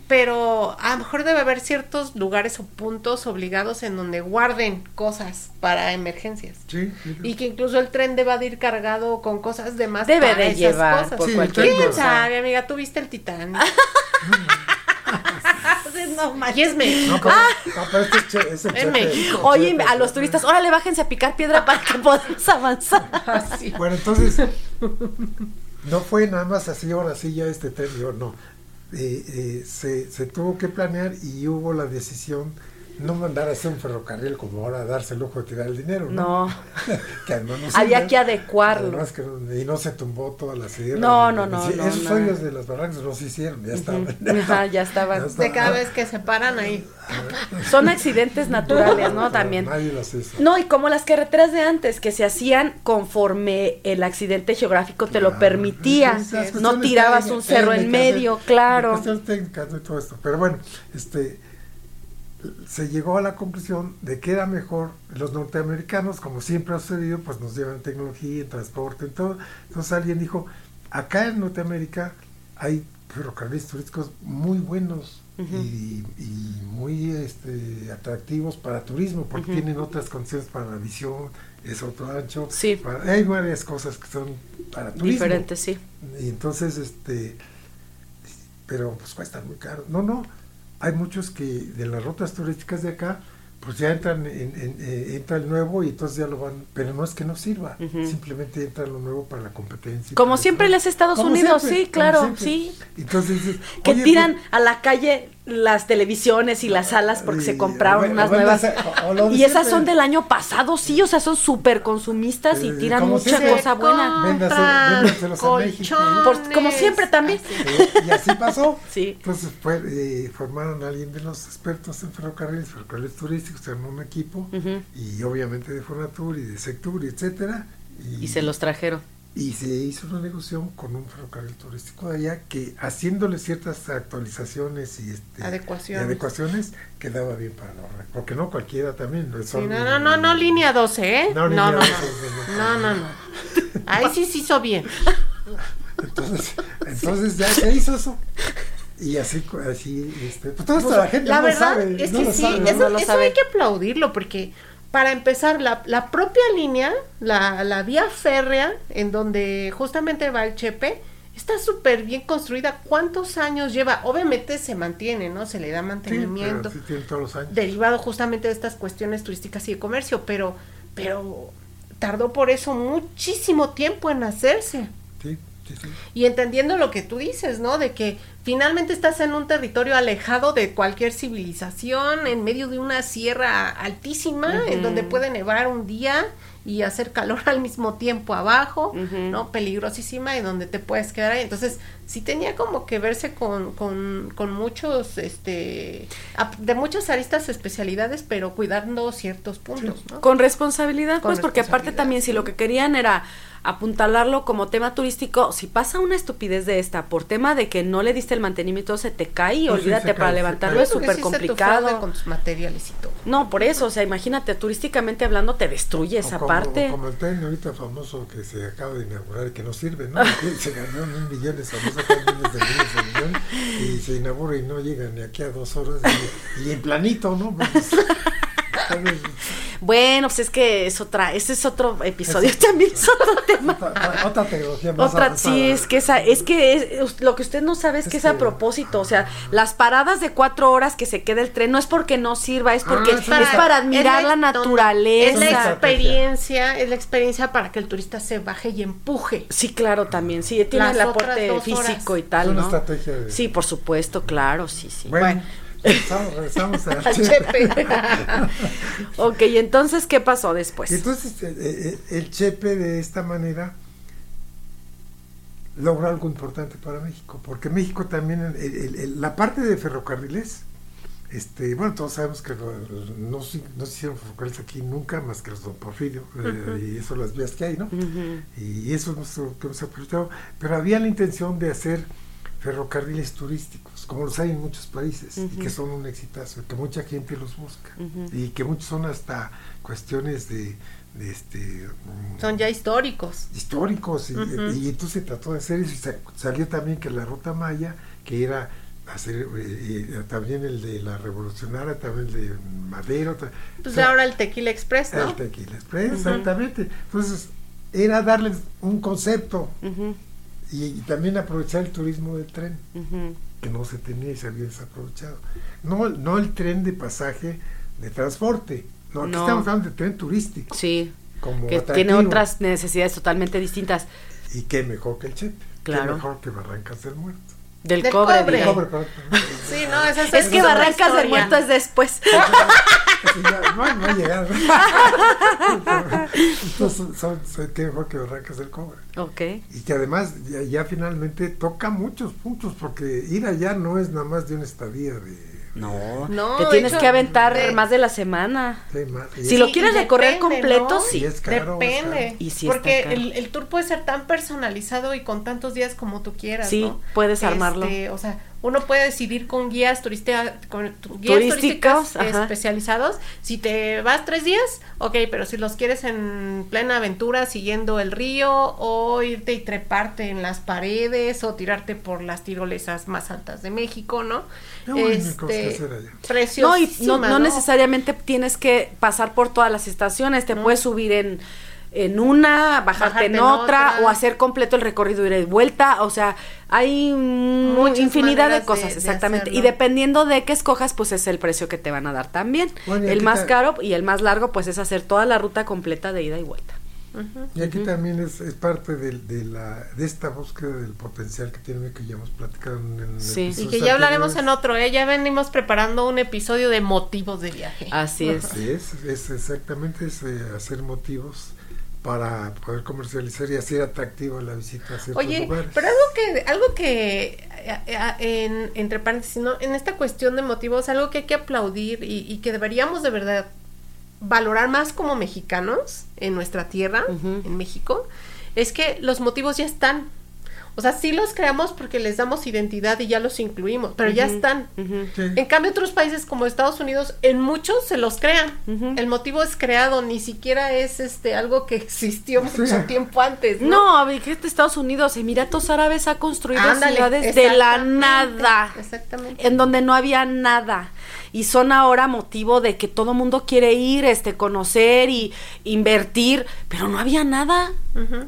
Pero a lo mejor debe haber ciertos lugares o puntos obligados en donde guarden cosas para emergencias. Sí. Y que incluso el tren deba de ir cargado con cosas de más Debe de llevar cosas. Por sí, cualquier sabe, amiga? ¿Tú viste el Titanic? no Y es México. No, ah. pero este es, México. Oye, a los turistas, órale, bájense a picar piedra para que podamos avanzar. Bueno, entonces, no fue nada más así, ahora sí ya este tren, no. Eh, eh, se, se tuvo que planear y hubo la decisión no mandar a hacer un ferrocarril como ahora darse el lujo de tirar el dinero, ¿no? No. que no Había que adecuarlo. que, y no se tumbó toda la sierra. No, no, no. esos sueños de las barrancas no se hicieron, ya estaban. ya estaban. de cada vez que se paran ahí. Son accidentes naturales, ¿no? También. Nadie las hizo. No, y como las carreteras de antes, que se hacían conforme el accidente geográfico te lo permitía. no tirabas un cerro en medio, claro. técnicas y todo esto. Pero bueno, este se llegó a la conclusión de que era mejor los norteamericanos, como siempre ha sucedido, pues nos llevan tecnología, en transporte, en todo. Entonces alguien dijo, acá en Norteamérica hay ferrocarriles turísticos muy buenos y, muy este, atractivos para turismo, porque tienen otras condiciones para la visión, es otro ancho. Sí. hay varias cosas que son para turismo. Diferentes, sí. Y entonces, este, pero pues cuestan muy caro. No, no hay muchos que de las rutas turísticas de acá, pues ya entran, en, eh, entra el nuevo y entonces ya lo van, pero no es que no sirva, simplemente entra lo nuevo para la competencia. Como siempre les Estados Unidos, sí, claro, sí. Entonces, que tiran pues a la calle las televisiones y las salas porque se compraron unas nuevas. y esas son del año pasado, sí, o sea, son súper consumistas y tiran mucha cosa buena. como siempre también. y así pasó. Sí. Entonces fue, eh, formaron a alguien de los expertos en ferrocarriles, ferrocarriles turísticos, en un equipo, y obviamente de Fonatur y de Sectur, etcétera. y se los trajeron y se hizo una negociación con un ferrocarril turístico de allá que haciéndole ciertas actualizaciones y este, adecuaciones. adecuaciones quedaba bien para la hora porque no cualquiera también no, no, no, no, línea 12 ¿eh? no, no, no, no, no, no, ahí sí se hizo bien. Entonces, entonces ya se hizo eso. Y así, así este, pues toda pues, la gente la no verdad sabe, es que sí, eso, eso hay que aplaudirlo porque para empezar, la, la propia línea, la, la, vía férrea, en donde justamente va el Chepe, está súper bien construida. ¿Cuántos años lleva? Obviamente se mantiene, ¿no? Se le da mantenimiento. Sí, tiene todos los años. Derivado justamente de estas cuestiones turísticas y de comercio, pero, pero tardó por eso muchísimo tiempo en hacerse. Sí, sí, sí. Y entendiendo lo que tú dices, ¿no? De que finalmente estás en un territorio alejado de cualquier civilización, en medio de una sierra altísima, en donde puede nevar un día y hacer calor al mismo tiempo abajo, ¿no? Peligrosísima y donde te puedes quedar ahí. Entonces, sí tenía como que verse con, con, con muchos, este, de muchas aristas especialidades, pero cuidando ciertos puntos, ¿no? Con responsabilidad, pues, porque aparte también si lo que querían era apuntalarlo como tema turístico, si pasa una estupidez de esta por tema de que no le diste el mantenimiento, se te cae y pues olvídate para levantarlo es súper complicado. con tus materiales y todo. No, por eso, o sea, imagínate, turísticamente hablando te destruye esa parte. Como el tren ahorita famoso que se acaba de inaugurar y que no sirve, ¿no? se ganó mil millones, miles de millones de millones, y se inaugura y no llega ni aquí a dos horas y, en planito, ¿no? Pues, bueno, pues es que es otra, ese es otro episodio también, es otro tema. Otra, tecnología más Otra, sí, es que esa, es que es, lo que usted no sabe es, que es a propósito, o sea, las paradas de cuatro horas que se queda el tren no es porque no sirva, es porque ah, es, para, admirar la, naturaleza. Es la experiencia, es la experiencia para que el turista se baje y empuje. Sí, claro, también, sí, tiene el aporte físico y tal, ¿no? Sí, por supuesto, claro, sí, sí. bueno Regresamos, al chepe. ok, entonces, ¿qué pasó después? Entonces, eh, eh, el chepe de esta manera logró algo importante para México, porque México también, la parte de ferrocarriles, este, bueno, todos sabemos que no, se hicieron ferrocarriles aquí nunca más que los Don Porfirio, eh, y eso las vías que hay, ¿no? Y eso es lo que hemos aprovechado, pero había la intención de hacer ferrocarriles turísticos, como los hay en muchos países, y que son un exitazo, que mucha gente los busca, y que muchos son hasta cuestiones de, este mm, son ya históricos. históricos y, entonces se trató de hacer eso y salió también que la ruta maya que era hacer eh, también el de la revolucionaria también el de Madero pues ahora el Tequila Express ¿no? el Tequila Express exactamente. Entonces era darles un concepto y, también aprovechar el turismo del tren que no se tenía y se había desaprovechado no no el tren de pasaje de transporte no, aquí estamos hablando de tren turístico. Sí. que tiene otras necesidades totalmente distintas. Y qué mejor que el Chepe. Claro. Qué mejor que Barrancas del Muerto. Del, cobre. Del cobre sí, no, es, es que Barrancas del Muerto es después. no, no ha llegado. Entonces, son, qué mejor que Barrancas del Cobre. Ok. Y que además ya, ya finalmente toca muchos puntos, porque ir allá no es nada más de una estadía de no, no te tienes que aventar más de la semana. si lo quieres recorrer completo, sí. depende. Y porque el, el, tour puede ser tan personalizado y con tantos días como tú quieras. Sí, puedes armarlo. Este, o sea, uno puede decidir con guías, turísticos turísticos especializados. Si te vas tres días, ok, pero si los quieres en plena aventura siguiendo el río o irte y treparte en las paredes o tirarte por las tirolesas más altas de México, ¿no? Este, no, y no, necesariamente tienes que pasar por todas las estaciones, te puedes subir en en una, bajarte, en, otra, o hacer completo el recorrido ir y vuelta, o sea, hay mucha infinidad de cosas, exactamente. y dependiendo de qué escojas, pues es el precio que te van a dar también. el más caro y el más largo, pues es hacer toda la ruta completa de ida y vuelta. Y aquí también es, parte de, de, la, de esta búsqueda del potencial que tiene que ya hemos platicado en el sí. Y que ya hablaremos en otro, ¿eh? ya venimos preparando un episodio de motivos de viaje. Así es. Así es, es exactamente es, eh, hacer motivos para poder comercializar y hacer atractivo la visita a ciertos Oye, pero algo que, algo que eh, eh, en, entre paréntesis, ¿no? en esta cuestión de motivos, algo que hay que aplaudir y, que deberíamos de verdad valorar más como mexicanos en nuestra tierra, en México, es que los motivos ya están. O sea, sí los creamos porque les damos identidad y ya los incluimos, pero ya están. En cambio, otros países como Estados Unidos, en muchos se los crean. El motivo es creado, ni siquiera es este algo que existió mucho tiempo antes. No, no Estados Unidos, Emiratos Árabes ha construido ciudades de la nada. Exactamente. En donde no había nada y son ahora motivo de que todo mundo quiere ir, este, conocer y invertir, pero no había nada.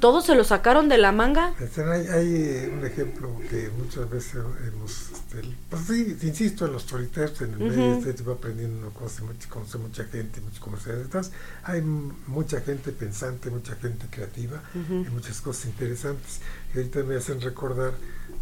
Todos se lo sacaron de la manga. Este, hay, eh, un ejemplo que muchas veces hemos, este, pues sí, insisto, en los storytellers, en el medio este, va aprendiendo, uno conoce, conoce mucha gente, muchas comerciales, hay mucha gente pensante, mucha gente creativa, y muchas cosas interesantes. Y ahorita me hacen recordar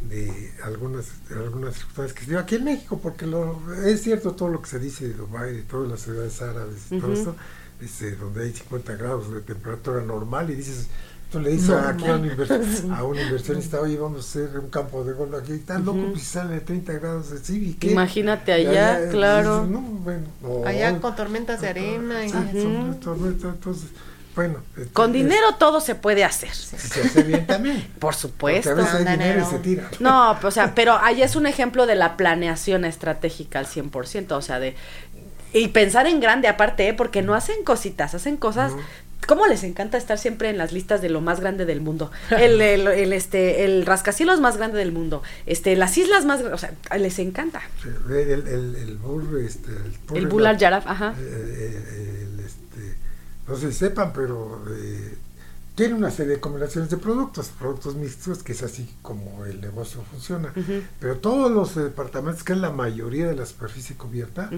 de algunas algunas circunstancias que se dio aquí en México, porque lo, es cierto todo lo que se dice de Dubái, de todas las ciudades árabes y todo esto, este, donde hay 50 grados de temperatura normal y dices, tú le dices aquí a un, a un, inversionista, oye, vamos a hacer un campo de golf aquí, tan loco, pues sale a 30 grados de sí, Imagínate allá, claro. allá con tormentas de arena. Y... entonces bueno, este, con dinero todo se puede hacer. Se hace bien también. Por supuesto. a veces hay dinero y se tira. No, o sea, pero ahí es un ejemplo de la planeación estratégica al 100%, o sea, de y pensar en grande aparte, ¿eh? porque no hacen cositas, hacen cosas ¿Cómo les encanta estar siempre en las listas de lo más grande del mundo? El, el, este, el rascacielos más grande del mundo, este, las islas más, o sea, les encanta. el, el, el, el bull, este, el, bull al Yaraf, ajá. Eh, eh, no sé si sepan, pero eh, tiene una serie de combinaciones de productos, productos mixtos, que es así como el negocio funciona. Pero todos los departamentos, que es la mayoría de la superficie cubierta,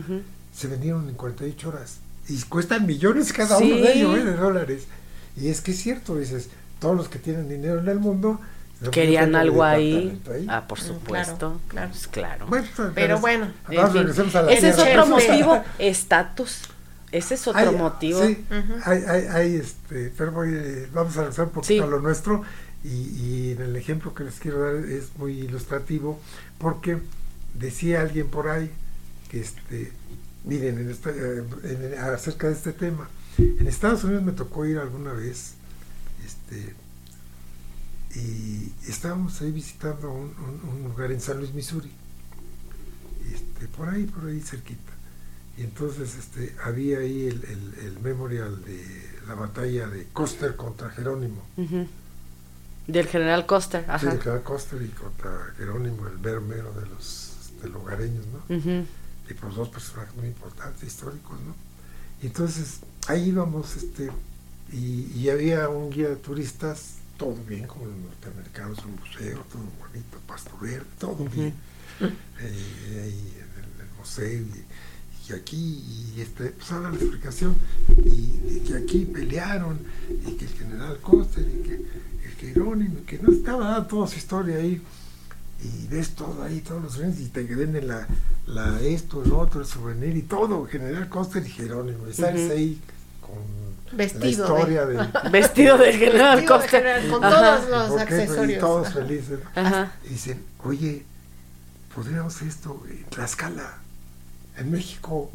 se vendieron en 48 horas. Y cuestan millones cada uno de ellos, ¿eh? de dólares. Y es que es cierto, dices, todos los que tienen dinero en el mundo querían algo ahí. Ah, por supuesto. Claro, claro. Pues, pero bueno, ese es otro motivo, estatus. Ese es otro motivo. Sí, hay, hay, hay, este, pero voy, vamos a regresar un poquito a lo nuestro Y, en el ejemplo que les quiero dar es muy ilustrativo porque decía alguien por ahí que, este, miren, en acerca de este tema, en Estados Unidos me tocó ir alguna vez, este, y estábamos ahí visitando un, lugar en San Luis, Missouri, este, por ahí, por ahí cerquita. Y entonces este, había ahí el, memorial de la batalla de Coster contra Jerónimo. Del general Coster, ajá. Sí, del general Coster y contra Jerónimo, el vermero de los lugareños, ¿no? Y por dos personajes muy importantes, históricos, ¿no? Y entonces ahí íbamos, este, y, había un guía de turistas, todo bien, como los norteamericanos, un museo, todo bonito, pasto verde, todo bien. Eh, ahí en el, museo y, aquí, y este, pues habla la explicación, y, que aquí pelearon, y que el general Coster, y que el Jerónimo, que no estaba dando toda su historia ahí y ves todo ahí, todos los souvenirs, y te venden la, la, esto, el otro, el souvenir y todo, General Coster y Jerónimo, y ahí con Vestido la historia de, Vestido del General Coster. con todos los accesorios. Y todos felices. Y dicen, oye, podríamos esto en Tlaxcala, en México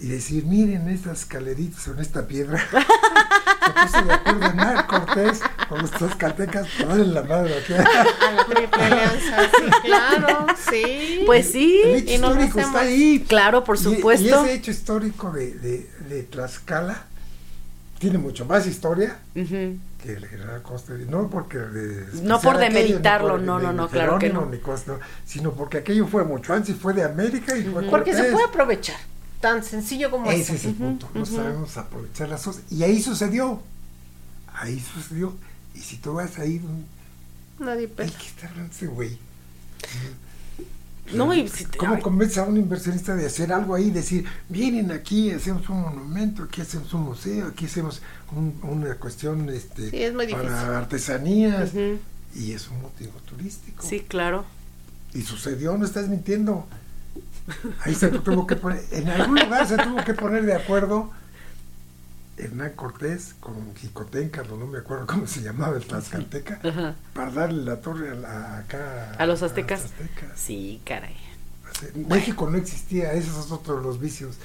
y decir, miren estas escaleritas en esta piedra. Se puso de acuerdo en Cortés con los tlaxcaltecas para darle la madre. A la triple alianza, sí, claro, sí. Pues sí. El hecho histórico está ahí. Claro, por supuesto. Y, ese hecho histórico de, de, de, Tlaxcala tiene mucho más historia que el general Costa. No porque... no por demeritarlo, no, no, no, claro que no. Ni Costa, sino porque aquello fue mucho antes y fue de América y fue Porque se puede aprovechar tan sencillo como Ese es el punto, no sabemos aprovechar las cosas. Y ahí sucedió, ahí sucedió. Y si tú vas ahí, nadie Hay que estar hablando ese güey. No, y ¿Cómo convence a un inversionista de hacer algo ahí? Decir, vienen aquí, hacemos un monumento, aquí hacemos un museo, aquí hacemos una cuestión este, para artesanías. Y es un motivo turístico. Sí, claro. Y sucedió, no estás mintiendo. Ahí se tuvo que poner, en algún lugar se tuvo que poner de acuerdo Hernán Cortés con Jicotenca, no me acuerdo cómo se llamaba el Tlaxcalteca, para darle la torre a, acá a los, aztecas. Sí, caray. México no existía, esos son otros los vicios.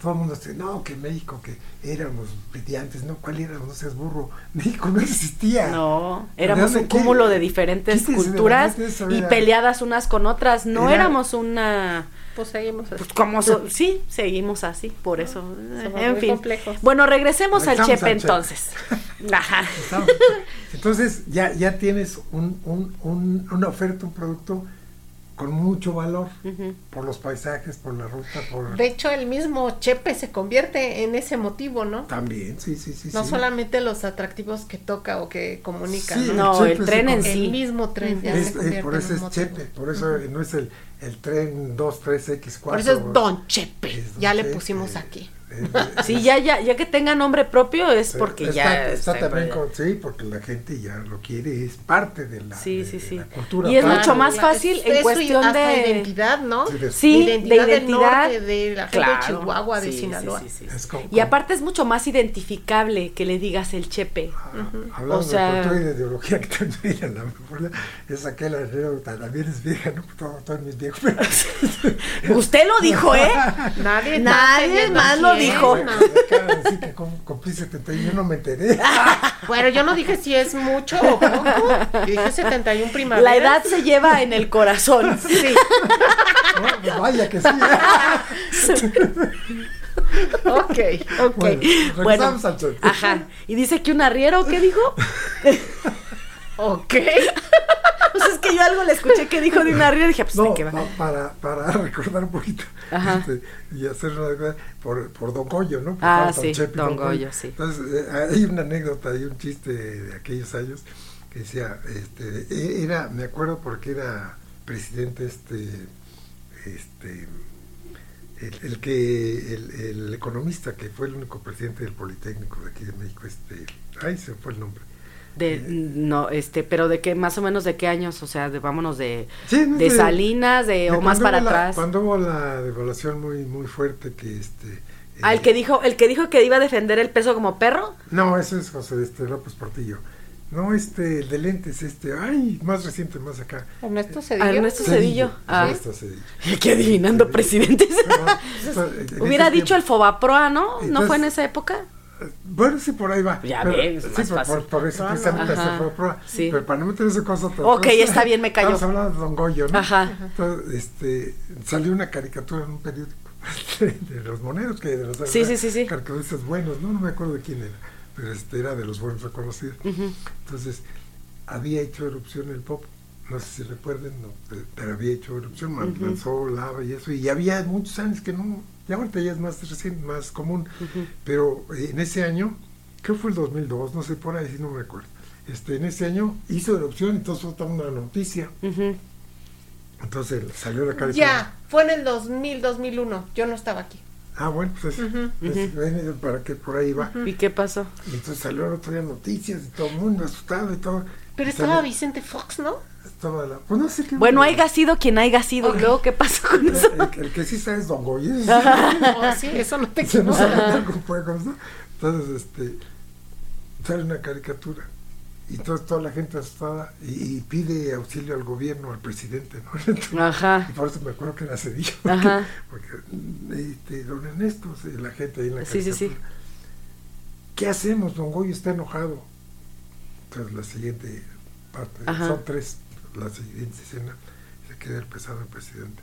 Todo el mundo dice, no, que México, que éramos pediantes, no, ¿cuál éramos? No seas burro. México no existía. No, éramos un cúmulo de diferentes culturas y peleadas unas con otras. No éramos una pues seguimos así. Pues como sí, seguimos así, por eso. en fin. Bueno, regresemos al Chepe entonces. Ajá. Entonces ya, ya tienes un, un, un, una oferta, un producto con mucho valor por los paisajes, por la ruta, por... De hecho, el mismo Chepe se convierte en ese motivo, ¿no? También, sí, sí, sí. No solamente los atractivos que toca o que comunica, ¿no? no el, tren en sí. El mismo tren ya se convierte Por eso es Chepe, por eso no es el, el tren 23X4. Por eso es Don Chepe, ya le pusimos aquí. sí, ya, ya, ya que tenga nombre propio es porque ya está, también sí, porque la gente ya lo quiere, es parte de la, sí, sí, sí. cultura. Y es mucho más fácil en cuestión de identidad, ¿no? Sí, identidad de identidad de la gente de Chihuahua, de Sinaloa. y aparte es mucho más identificable que le digas el chepe. Hablando o sea, de cultura y de ideología que también la mejor es aquella anécdota, también es vieja, ¿no? Todo, todo mis viejos. Usted lo dijo, ¿eh? Nadie, nadie más lo dijo. Así que cumplí 71, no me enteré. bueno, yo no dije si es mucho o poco. Yo dije 71 primavera. La edad se lleva en el corazón. Sí. Pues vaya que sí. ok, ok. Bueno, ajá. Y dice que un arriero, ¿qué dijo? ok. Pues es que yo algo le escuché que dijo de un arriero y dije, pues no, qué va? para, para recordar un poquito este, y hacer una por, por Don Goyo, ¿no? ah, sí, Don, Goyo, sí. Entonces, eh, hay una anécdota, hay un chiste de aquellos años que decía, este, e, era, me acuerdo porque era presidente este, este, el, que, el, el, economista que fue el único presidente del Politécnico de aquí de México, este, ay, se fue el nombre. De, no, este, pero de qué, más o menos de qué años, o sea, de, vámonos de, de Salinas, de, o más para atrás. Cuando hubo la devaluación muy, muy fuerte que este... ¿Al ah, que dijo, el que dijo que iba a defender el peso como perro? No, ese es José este, López Portillo. No, este, el de lentes, este, ay, más reciente, más acá. Ernesto Cedillo. Ernesto Cedillo. Ah. Ernesto Cedillo. ¿Qué adivinando presidentes? Hubiera dicho el Fobaproa, ¿no? ¿No fue en esa época? Bueno, sí, por ahí va. Ya ves, sí, por, por, eso precisamente se fue prueba. Sí. Pero para no meter esa cosa. Ok, está bien, me cayó. Estamos hablando de Don Goyo, ¿no? Ajá. Entonces, este, salió una caricatura en un periódico de los moneros, que de los sí, sí, sí, sí. caricaturistas buenos, ¿no? No me acuerdo de quién era, pero este era de los buenos reconocidos. Entonces, había hecho erupción el pop. No sé si recuerden, no, pero había hecho erupción, lanzó lava y eso, y había muchos años que no, ya ahorita ya es más reciente, más común, pero eh, en ese año, creo que fue el 2002, no sé por ahí, si no me acuerdo, este, en ese año hizo erupción, entonces fue una noticia. Entonces salió la cara. Ya, fue en el 2000, 2001, yo no estaba aquí. Ah, bueno, pues, para que por ahí va. ¿Y qué pasó? Y entonces salió el otro día noticias y todo el mundo asustado y todo. Pero estaba Vicente Fox, ¿no? Estaba la, pues no sé qué bueno, haya sido quien haya sido. ¿Y luego qué pasó con eso? El, que sí sabe es Don Goyes. no, sí, eso no te Se nos ¿no? Entonces, este, sale una caricatura. Y entonces toda la gente asustada y, pide auxilio al gobierno, al presidente, ¿no? Ajá. Y por eso me acuerdo que era Cedillo. Ajá. Porque, este, don Ernesto, la gente ahí en la Sí, sí, sí. ¿Qué hacemos? Don Goyo está enojado. Entonces la siguiente parte, son tres, la siguiente escena, se queda el pesado presidente.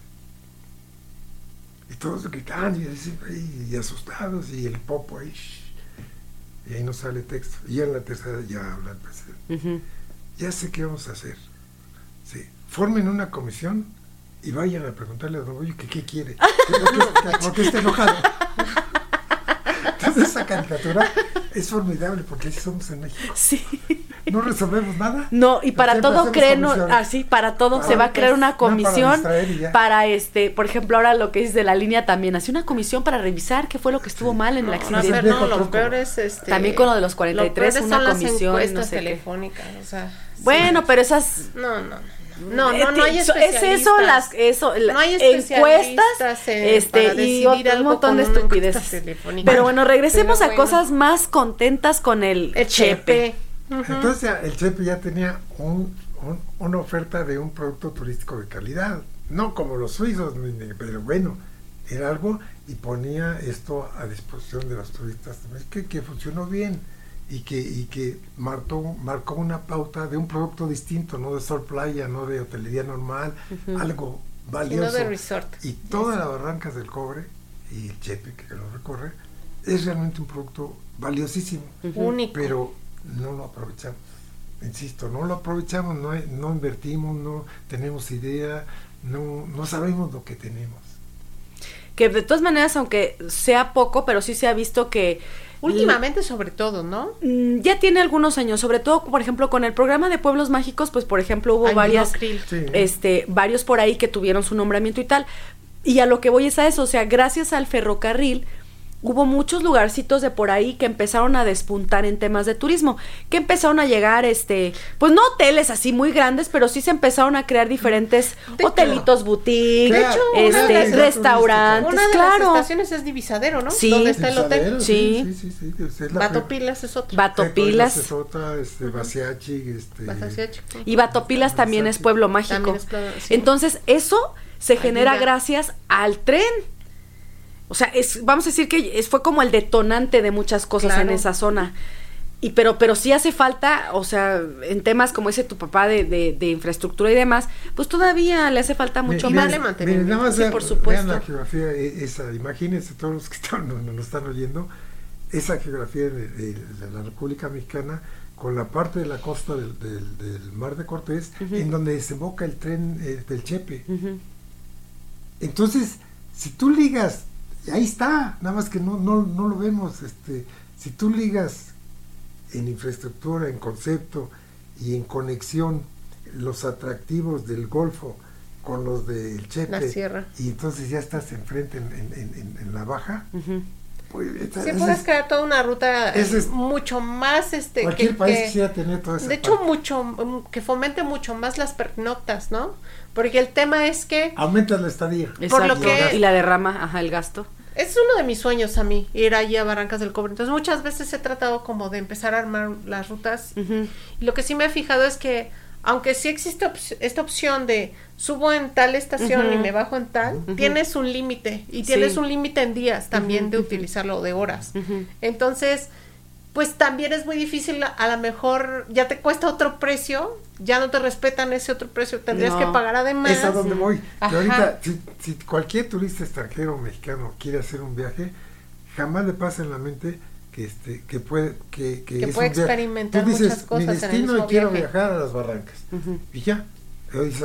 Y todos gritando y, y, asustados y el popo ahí. Y ahí no sale texto. Y en la tercera ya habla el presidente. Ya sé qué vamos a hacer. Sí. Formen una comisión y vayan a preguntarle a Don Goyo que qué quiere. ¿Por qué, está enojado? Esa caricatura es formidable porque así somos en México. Sí. No resolvemos nada. No, y para todo creen así, para todo se va a crear una comisión para, este, por ejemplo, ahora lo que es de la línea también, así una comisión para revisar qué fue lo que estuvo mal en el accidente. No, lo peor es este También con lo de los 43 una comisión, no sé telefónicas, o sea, Bueno, pero esas No, no. No, no, no hay especialistas. Es eso, las, eso, no hay encuestas, este, y un montón de estupidez. Pero bueno, regresemos a cosas más contentas con el, chepe. Entonces el chepe ya tenía un, una oferta de un producto turístico de calidad, no como los suizos, pero bueno, era algo y ponía esto a disposición de los turistas. Que, que funcionó bien y que, y que marcó, marcó una pauta de un producto distinto, no de sol playa, no de hotelería normal, algo valioso. Y de resort. Y todas las barrancas del cobre y el chepe que lo recorre es realmente un producto valiosísimo, único. Pero no lo aprovechamos. Insisto, no lo aprovechamos, no, no invertimos, no tenemos idea, no, no sabemos lo que tenemos. Que de todas maneras, aunque sea poco, pero sí se ha visto que Últimamente sobre todo, ¿no? Mm, ya tiene algunos años, sobre todo, por ejemplo, con el programa de Pueblos Mágicos, pues por ejemplo hubo varias, este, varios por ahí que tuvieron su nombramiento y tal. Y a lo que voy es a eso, o sea, gracias al ferrocarril, hubo muchos lugarcitos de por ahí que empezaron a despuntar en temas de turismo, que empezaron a llegar, este, pues no hoteles así muy grandes, pero sí se empezaron a crear diferentes hotelitos boutique, este, restaurantes, una de claro. Las estaciones es Divisadero, ¿no? Sí. ¿Dónde está el hotel? Sí. Sí, sí, sí. Batopilas es otro. Batopilas. Es otra, este, Basiachi, este. Y Batopilas también es pueblo mágico. Entonces, eso se genera gracias al tren. O sea, es, vamos a decir que fue como el detonante de muchas cosas en esa zona. Y pero, pero sí hace falta, o sea, en temas como ese tu papá de, de, infraestructura y demás, pues todavía le hace falta mucho más de mantenimiento. nada más sí, por supuesto. Vean la geografía e, esa, imagínense todos los que están, nos, están oyendo, esa geografía de, la República Mexicana con la parte de la costa del, del, Mar de Cortés, en donde desemboca el tren eh, del Chepe. Entonces, si tú ligas ahí está, nada más que no, no, no lo vemos. Este, si tú ligas en infraestructura, en concepto y en conexión los atractivos del Golfo con los del Chepe, y entonces ya estás enfrente en, en, en, la baja, pues, si puedes crear toda una ruta es, mucho más este cualquier país quisiera tener todo eso de hecho mucho mm, que fomente mucho más las pernoctas no porque el tema es que aumenta la estadía. Por lo que y la derrama ajá el gasto es uno de mis sueños a mí, ir allí a Barrancas del Cobre. Entonces muchas veces he tratado como de empezar a armar las rutas. Y lo que sí me he fijado es que, aunque sí existe esta opción de subo en tal estación y me bajo en tal, tienes un límite. Y tienes un límite en días también de utilizarlo, de horas. Entonces pues también es muy difícil, a lo mejor ya te cuesta otro precio, ya no te respetan ese otro precio, tendrías que pagar además. Es a donde voy. ahorita, si, cualquier turista extranjero o mexicano quiere hacer un viaje, jamás le pasa en la mente que este que puede que, que, que puede experimentar Tú dices, muchas cosas mi destino y quiero viajar a las barrancas y ya.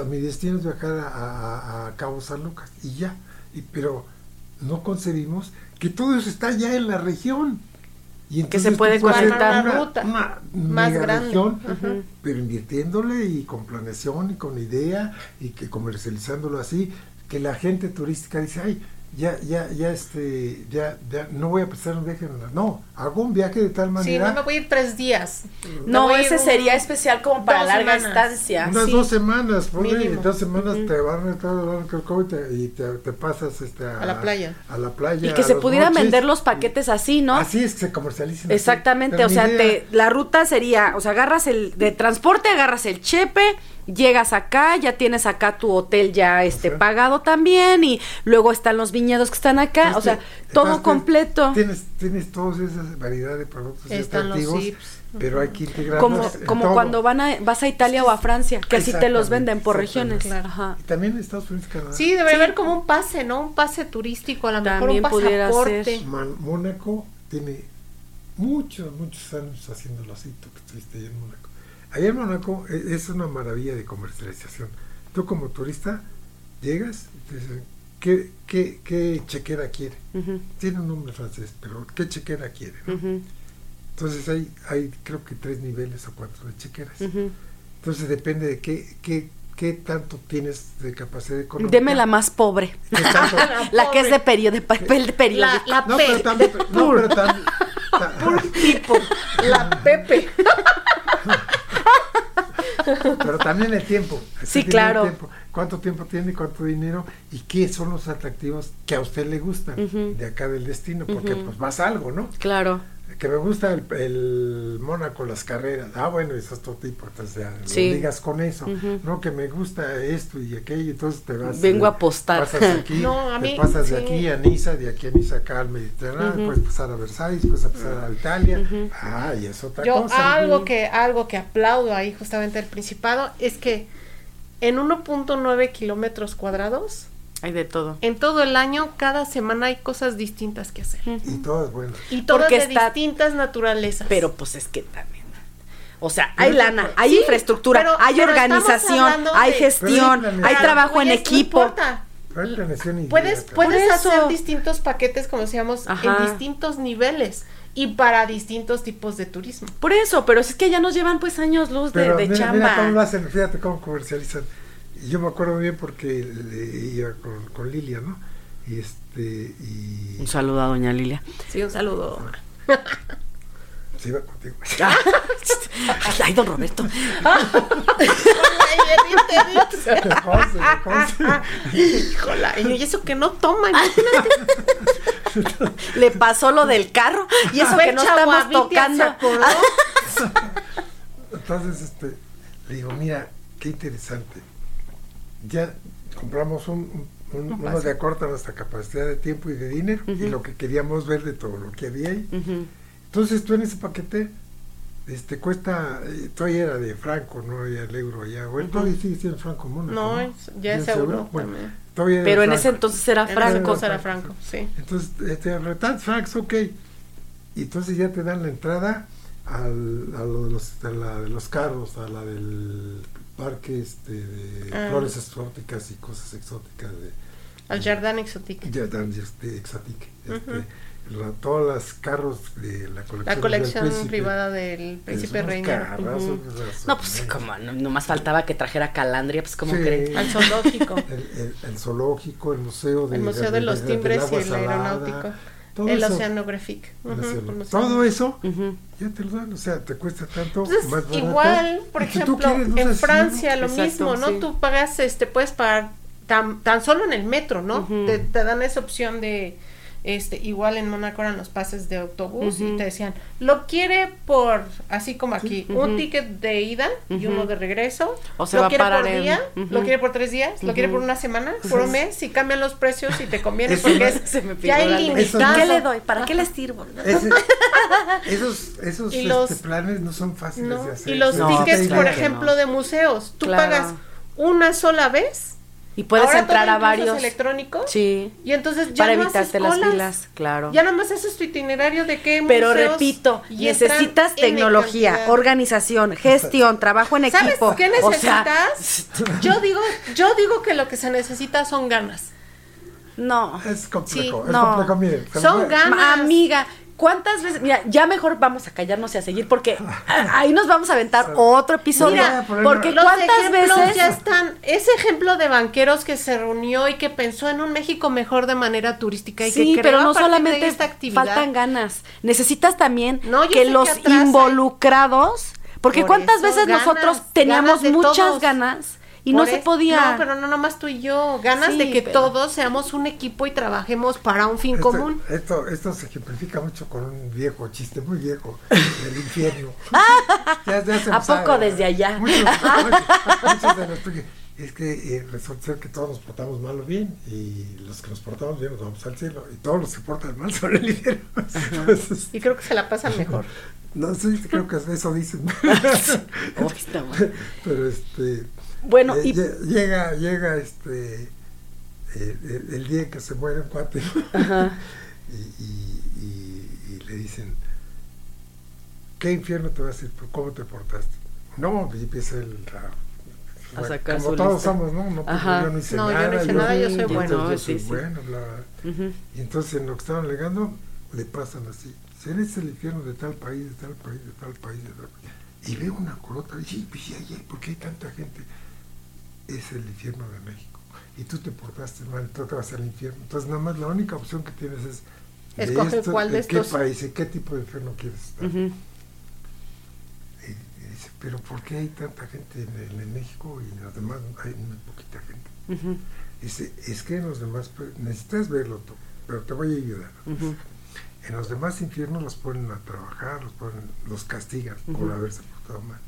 Mi destino es viajar a, a, Cabo San Lucas y ya. Y, pero no concebimos que todo eso está ya en la región y que se puede conectar una, ruta más grande. pero invirtiéndole y con planeación y con idea y que comercializándolo así, que la gente turística dice, ay, ya, ya, ya, este, ya, ya, no voy a pasar un viaje, no, hago un viaje de tal manera. Sí, no me voy a ir tres días. No, ese sería especial como para larga estancia. Unas dos semanas, en dos semanas te van a todo y te, te, pasas este, a, la playa. A la playa. Y que se pudieran vender los paquetes así, ¿no? Así es que se comercialicen. Exactamente, o sea, te, la ruta sería, o sea, agarras el de transporte, agarras el chepe llegas acá, ya tienes acá tu hotel ya este pagado también y luego están los viñedos que están acá, o sea, todo completo. Tienes tienes todas esas variedades de productos están atractivos, pero hay que integrarlos como como cuando van a, vas a Italia o a Francia, que así te los venden por regiones. Ajá. Y también en Estados Unidos, Canadá. Sí, debe haber como un pase, ¿no? Un pase turístico, a lo mejor un pasaporte. Mónaco tiene muchos muchos años haciéndolo así, tú que estuviste ahí en Mónaco Allá en Monaco e, es una maravilla de comercialización. Tú como turista llegas y te dicen, ¿qué, qué, qué chequera quiere? Tiene un nombre francés, pero ¿qué chequera quiere? Entonces hay, hay creo que tres niveles o cuatro de chequeras. Entonces depende de qué, qué, qué tanto tienes de capacidad económica. Deme la más pobre. la, que es de periódico, de papel de periódico. La, la no, pero también, no, pero también, tipo, la Pepe. Pero también el tiempo. Sí, claro. ¿Cuánto tiempo tiene? ¿Cuánto dinero? ¿Y qué son los atractivos que a usted le gustan de acá del destino? Porque pues vas algo, ¿no? Claro. Que me gusta el, el Mónaco, las carreras. Ah, bueno, eso es todo tipo. Entonces ya sí. digas con eso. No, que me gusta esto y aquello. Entonces te vas. Vengo a apostar. Pasas aquí, no, a mí, te pasas de aquí a Niza, de aquí a Niza acá al Mediterráneo. Puedes pasar a Versalles, puedes pasar a Italia. Ah, y es otra Yo, cosa. Algo que, algo que aplaudo ahí justamente el Principado es que en 1.9 kilómetros cuadrados hay de todo. En todo el año, cada semana hay cosas distintas que hacer. Y todas buenas. Y todas de distintas naturalezas. Pero pues es que también. O sea, hay lana, hay infraestructura, hay organización, hay gestión, hay trabajo en equipo. puedes puedes hacer distintos paquetes, como decíamos, en distintos niveles y para distintos tipos de turismo. Por eso, pero es que ya nos llevan pues años luz de, de chamba. Mira cómo lo hacen, fíjate cómo comercializan yo me acuerdo bien porque iba con, con, Lilia, ¿no? Y este, y... Un saludo a doña Lilia. Sí, un saludo. Se iba contigo. Ay, don Roberto. Híjola, y eso que no toma, Le pasó lo del carro y eso que no estamos tocando. Entonces, este, le digo, mira, qué interesante ya compramos un, uno de acuerdo a nuestra capacidad de tiempo y de dinero y lo que queríamos ver de todo lo que había ahí. Entonces tú en ese paquete este cuesta, eh, todavía era de franco, no había el euro ya, bueno, todavía sigue siendo franco No, ya es euro, Pero en ese entonces era franco. era franco, sí. Entonces, este, francos, ok. Y entonces ya te dan la entrada al, a, lo de los, a la de los carros, a la del parque este, de ah. flores exóticas y cosas exóticas. De, Al Jardin Exotique. Jardin este, Exotique. Este, todos los carros de la colección, la colección privada del príncipe reina. No, pues como no, más faltaba que trajera calandria, pues como creen. Al zoológico. El, el, zoológico, el museo de, el museo de, los timbres y el aeronáutico. Todo el Oceanographic. todo eso ya te lo dan, o sea, te cuesta tanto más Igual, por ejemplo, en Francia lo mismo, ¿no? Tú pagas, este, puedes pagar tan, tan solo en el metro, ¿no? te, dan esa opción de, este, igual en Mónaco eran los pases de autobús y te decían, lo quiere por, así como aquí, un ticket de ida y uno de regreso, o se lo quiere por día, lo quiere por tres días, lo quiere por una semana, por un mes, y cambian los precios y te conviene porque es, se me ya ilimitado. ¿Qué le doy? ¿Para qué le sirvo? esos esos este, planes no son fáciles de hacer. Y los tickets, por ejemplo, de museos, tú pagas una sola vez y puedes entrar a varios electrónicos. Sí. Y entonces ya para evitarte las filas, claro. Ya nada más es tu itinerario de qué Pero repito, necesitas tecnología, organización, gestión, trabajo en ¿Sabes equipo. qué necesitas? yo digo, yo digo que lo que se necesita son ganas. No. Es complejo, es complejo, mire. Son ganas. Amiga, ¿Cuántas veces? Mira, ya mejor vamos a callarnos y a seguir porque ahí nos vamos a aventar otro episodio. porque cuántas veces ya están ese ejemplo de banqueros que se reunió y que pensó en un México mejor de manera turística y sí, que pero no solamente esta actividad. faltan ganas, necesitas también que los involucrados, porque cuántas veces nosotros teníamos muchas ganas y no se podía. No, pero no nomás tú y yo. Ganas de que todos seamos un equipo y trabajemos para un fin común. Esto, esto se ejemplifica mucho con un viejo chiste, muy viejo, del infierno. ¿A poco desde allá? es que eh, resulta ser que todos nos portamos mal o bien, y los que nos portamos bien nos vamos al cielo, y todos los que portan mal son el infierno. y creo que se la pasan mejor. No, sí, creo que eso dicen. Pero este bueno, eh, y... Llega, llega este, el, día que se muere un cuate, y, y, le dicen, ¿qué infierno te vas a ir? ¿Cómo te portaste? No, y empieza el... A sacar como todos somos, ¿no? No, pues, yo no hice no, nada. Yo no hice nada, yo soy bueno. Yo soy bueno, Y entonces en lo que estaban alegando, le pasan así. Eres el infierno de tal país, de tal país, de tal país, de tal país. Y veo una colota y dice, pues, ¿por qué hay tanta gente? Es el infierno de México. Y tú te portaste mal, tú te vas al infierno. Entonces, nada más la única opción que tienes es escoge cuál de estos. qué país, y qué tipo de infierno quieres estar. y, dice, pero ¿por qué hay tanta gente en, México y en los demás hay muy poquita gente? Dice, es que en los demás, pues, necesitas verlo tú, pero te voy a ayudar. En los demás infiernos los ponen a trabajar, los ponen, los castigan por haberse portado mal.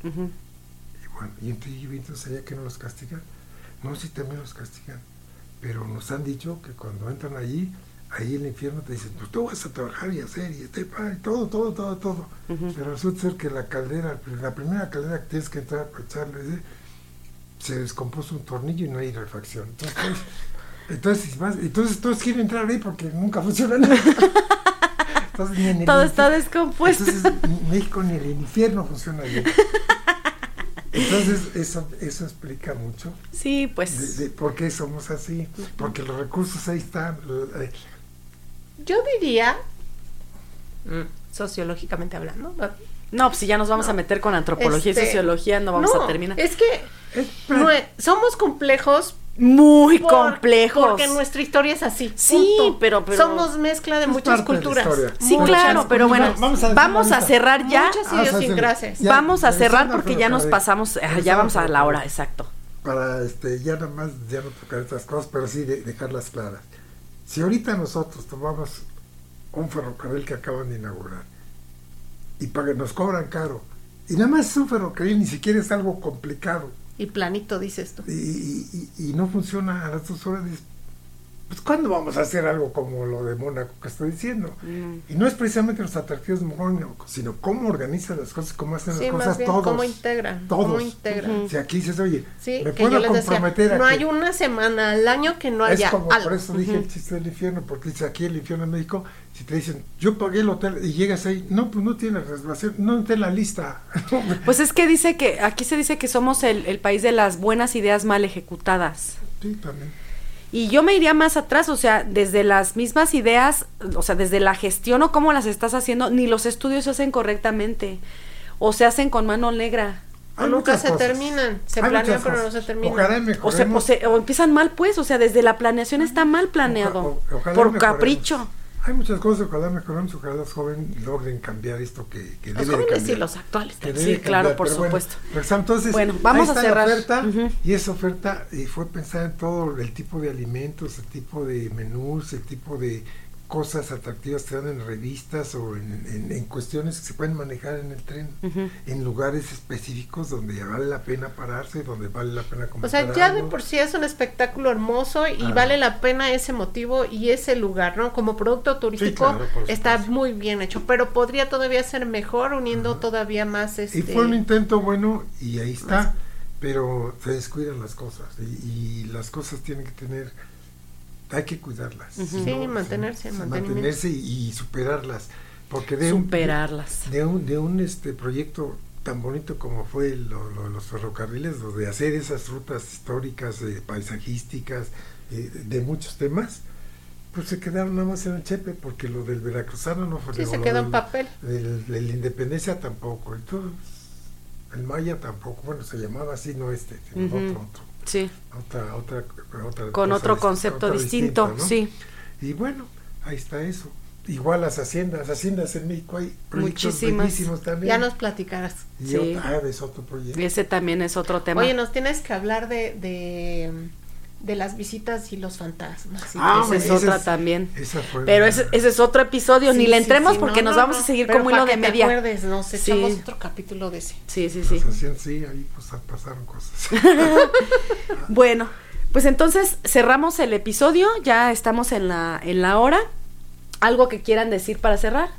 Y entonces, sabía que no los castigan. No, sí también los castigan. Pero nos han dicho que cuando entran allí, ahí en el infierno te dicen, pues tú vas a trabajar y hacer y, este, y todo, todo, todo, todo. Pero resulta ser que la caldera, la primera caldera que tienes que entrar a echarle, se descompuso un tornillo y no hay refacción. Entonces, entonces, entonces todos quieren entrar ahí porque nunca funciona nada. Todo está descompuesto. Entonces, México ni el infierno funciona bien. Entonces, eso, eso explica mucho. Sí, pues. De, por qué somos así. Porque los recursos ahí están. Eh. Yo diría, mm, sociológicamente hablando. No, pues si ya nos vamos a meter con antropología y este, sociología, no vamos a terminar. Es que somos complejos muy complejos. Porque nuestra historia es así. Sí, pero, somos mezcla de muchas culturas. sí, claro, pero bueno, vamos a, cerrar ya. Muchas idiosincrasias. Vamos a cerrar porque ya nos pasamos, ah, ya vamos a la hora, exacto. Para este, ya nada más, ya no tocar estas cosas, pero sí dejarlas claras. Si ahorita nosotros tomamos un ferrocarril que acaban de inaugurar y para nos cobran caro, y nada más es un ferrocarril, ni siquiera es algo complicado y planito, dices tú. Y, y, no funciona a las dos horas. Pues, ¿cuándo vamos a hacer algo como lo de Mónaco que estoy diciendo? Mm. Y no es precisamente los atractivos de Mónaco, sino cómo organizan las cosas, cómo hacen las cosas todos. Cómo integran. Todos. Cómo. Si aquí dices, oye, me puedo comprometer No hay una semana al año que no haya. Es como, por eso dije el chiste del infierno, porque dice aquí el infierno en México si te dicen, yo pagué el hotel y llegas ahí, no, pues no tienes reservación, no está en la lista. pues es que dice que, aquí se dice que somos el, el, país de las buenas ideas mal ejecutadas. Sí, también. Y yo me iría más atrás, o sea, desde las mismas ideas, o sea, desde la gestión o cómo las estás haciendo, ni los estudios se hacen correctamente, o se hacen con mano negra. o nunca se terminan, se planean pero no se terminan. O, se, o, empiezan mal pues, o sea, desde la planeación está mal planeado, por capricho. Hay muchas cosas, ojalá mejoremos, ojalá los jóvenes logren cambiar esto que, que los jóvenes y los actuales. sí, claro, por supuesto. Bueno, entonces, bueno, vamos a cerrar. oferta, Y esa oferta y fue pensar en todo el tipo de alimentos, el tipo de menús, el tipo de cosas atractivas te dan en revistas o en, cuestiones que se pueden manejar en el tren, en lugares específicos donde vale la pena pararse, donde vale la pena O sea, ya de por sí es un espectáculo hermoso y vale la pena ese motivo y ese lugar, ¿no? Como producto turístico está muy bien hecho, pero podría todavía ser mejor uniendo todavía más este... Y fue un intento bueno y ahí está, pero se descuidan las cosas y las cosas tienen que tener hay que cuidarlas. Sí, mantenerse, mantenerse y, superarlas. Porque de superarlas. Un, de un, de un este proyecto tan bonito como fue los ferrocarriles, lo de hacer esas rutas históricas, eh, paisajísticas, eh, de muchos temas, pues se quedaron nada más en el chepe, porque lo del veracruzano no fue... Sí, se quedó en papel. El, la independencia tampoco, entonces el maya tampoco, bueno, se llamaba así, no este, sino otro, otro. Sí. Otra, otra, otra Con otro concepto distinto, sí. Y bueno, ahí está eso. Igual las haciendas, haciendas en México hay proyectos Muchísimas. también. Ya nos platicarás. Y sí. ah, es otro proyecto. Ese también es otro tema. Oye, nos tienes que hablar de, de de las visitas y los fantasmas. Ah, esa es otra también. Pero ese, ese, es otro episodio, ni le entremos porque nos vamos a seguir como hilo de media. Acuerdes, nos echamos otro capítulo de ese. Sí, sí, sí. sí, ahí pues pasaron cosas. bueno, pues entonces cerramos el episodio, ya estamos en la, en la hora. ¿Algo que quieran decir para cerrar?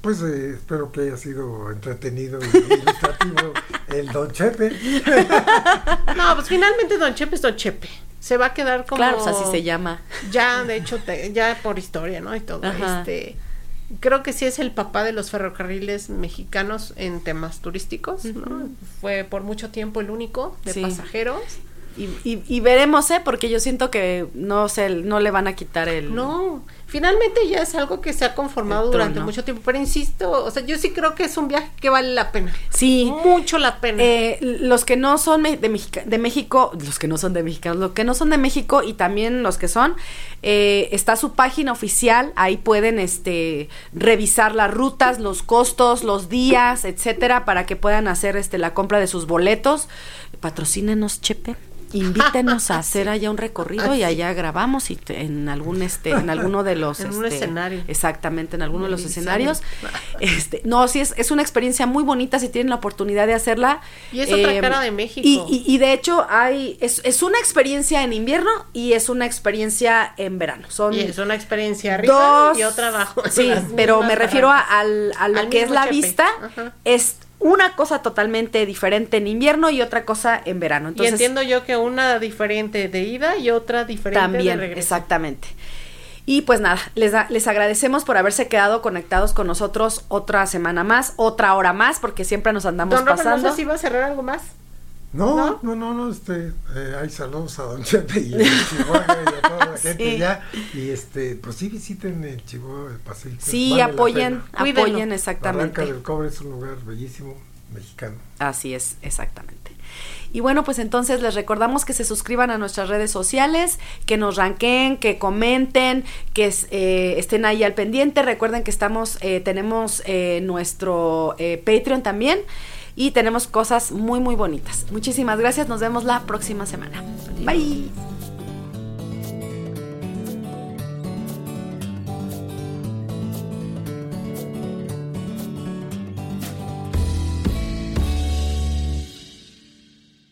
Pues eh, espero que haya sido entretenido y ilustrativo el Don Chepe. no, pues finalmente Don Chepe es Don Chepe. Se va a quedar como. Claro, así se llama. Ya, de hecho, ya por historia, ¿no? Y todo. Este. Creo que sí es el papá de los ferrocarriles mexicanos en temas turísticos, ¿no? Fue por mucho tiempo el único de pasajeros. Y, y, veremos, ¿eh? Porque yo siento que no se, no le van a quitar el... No, finalmente ya es algo que se ha conformado durante mucho tiempo, pero insisto, o sea, yo sí creo que es un viaje que vale la pena. Sí. Mucho la pena. Eh, los que no son de, de México, los que no son de México, los que no son de México y también los que son, eh, está su página oficial, ahí pueden este, revisar las rutas, los costos, los días, etcétera, para que puedan hacer este, la compra de sus boletos. Patrocínenos, Chepe invítenos a hacer allá un recorrido y allá grabamos y en algún este en alguno de los en un este, escenario. exactamente en alguno de los escenarios. este no sí es, es una experiencia muy bonita si tienen la oportunidad de hacerla. Y es otra em, cara de México. y, y, de hecho hay es, es, una experiencia en invierno y es una experiencia en verano. Son y es una experiencia arriba y otra abajo. Sí pero me refiero a, al, a lo que es la vista. Es una cosa totalmente diferente en invierno y otra cosa en verano. Entonces, y entiendo yo que una diferente de ida y otra diferente también, de regreso. Exactamente. Y pues nada, les, les agradecemos por haberse quedado conectados con nosotros otra semana más, otra hora más, porque siempre nos andamos pasando. No sé si va a cerrar algo más. No, no, no, no, este, eh, hay saludos a Don Chepe y a Chihuahua y a toda la gente ya. Y este, pues sí visiten el Chihuahua, el Paseo. Sí, apoyen, apoyen exactamente. Barranca del Cobre es un lugar bellísimo, mexicano. Así es, exactamente. Y bueno, pues entonces les recordamos que se suscriban a nuestras redes sociales, que nos ranqueen, que comenten, que eh, estén ahí al pendiente. Recuerden que estamos, eh, tenemos eh, nuestro Patreon también y tenemos cosas muy muy bonitas. Muchísimas gracias, nos vemos la próxima semana. Bye.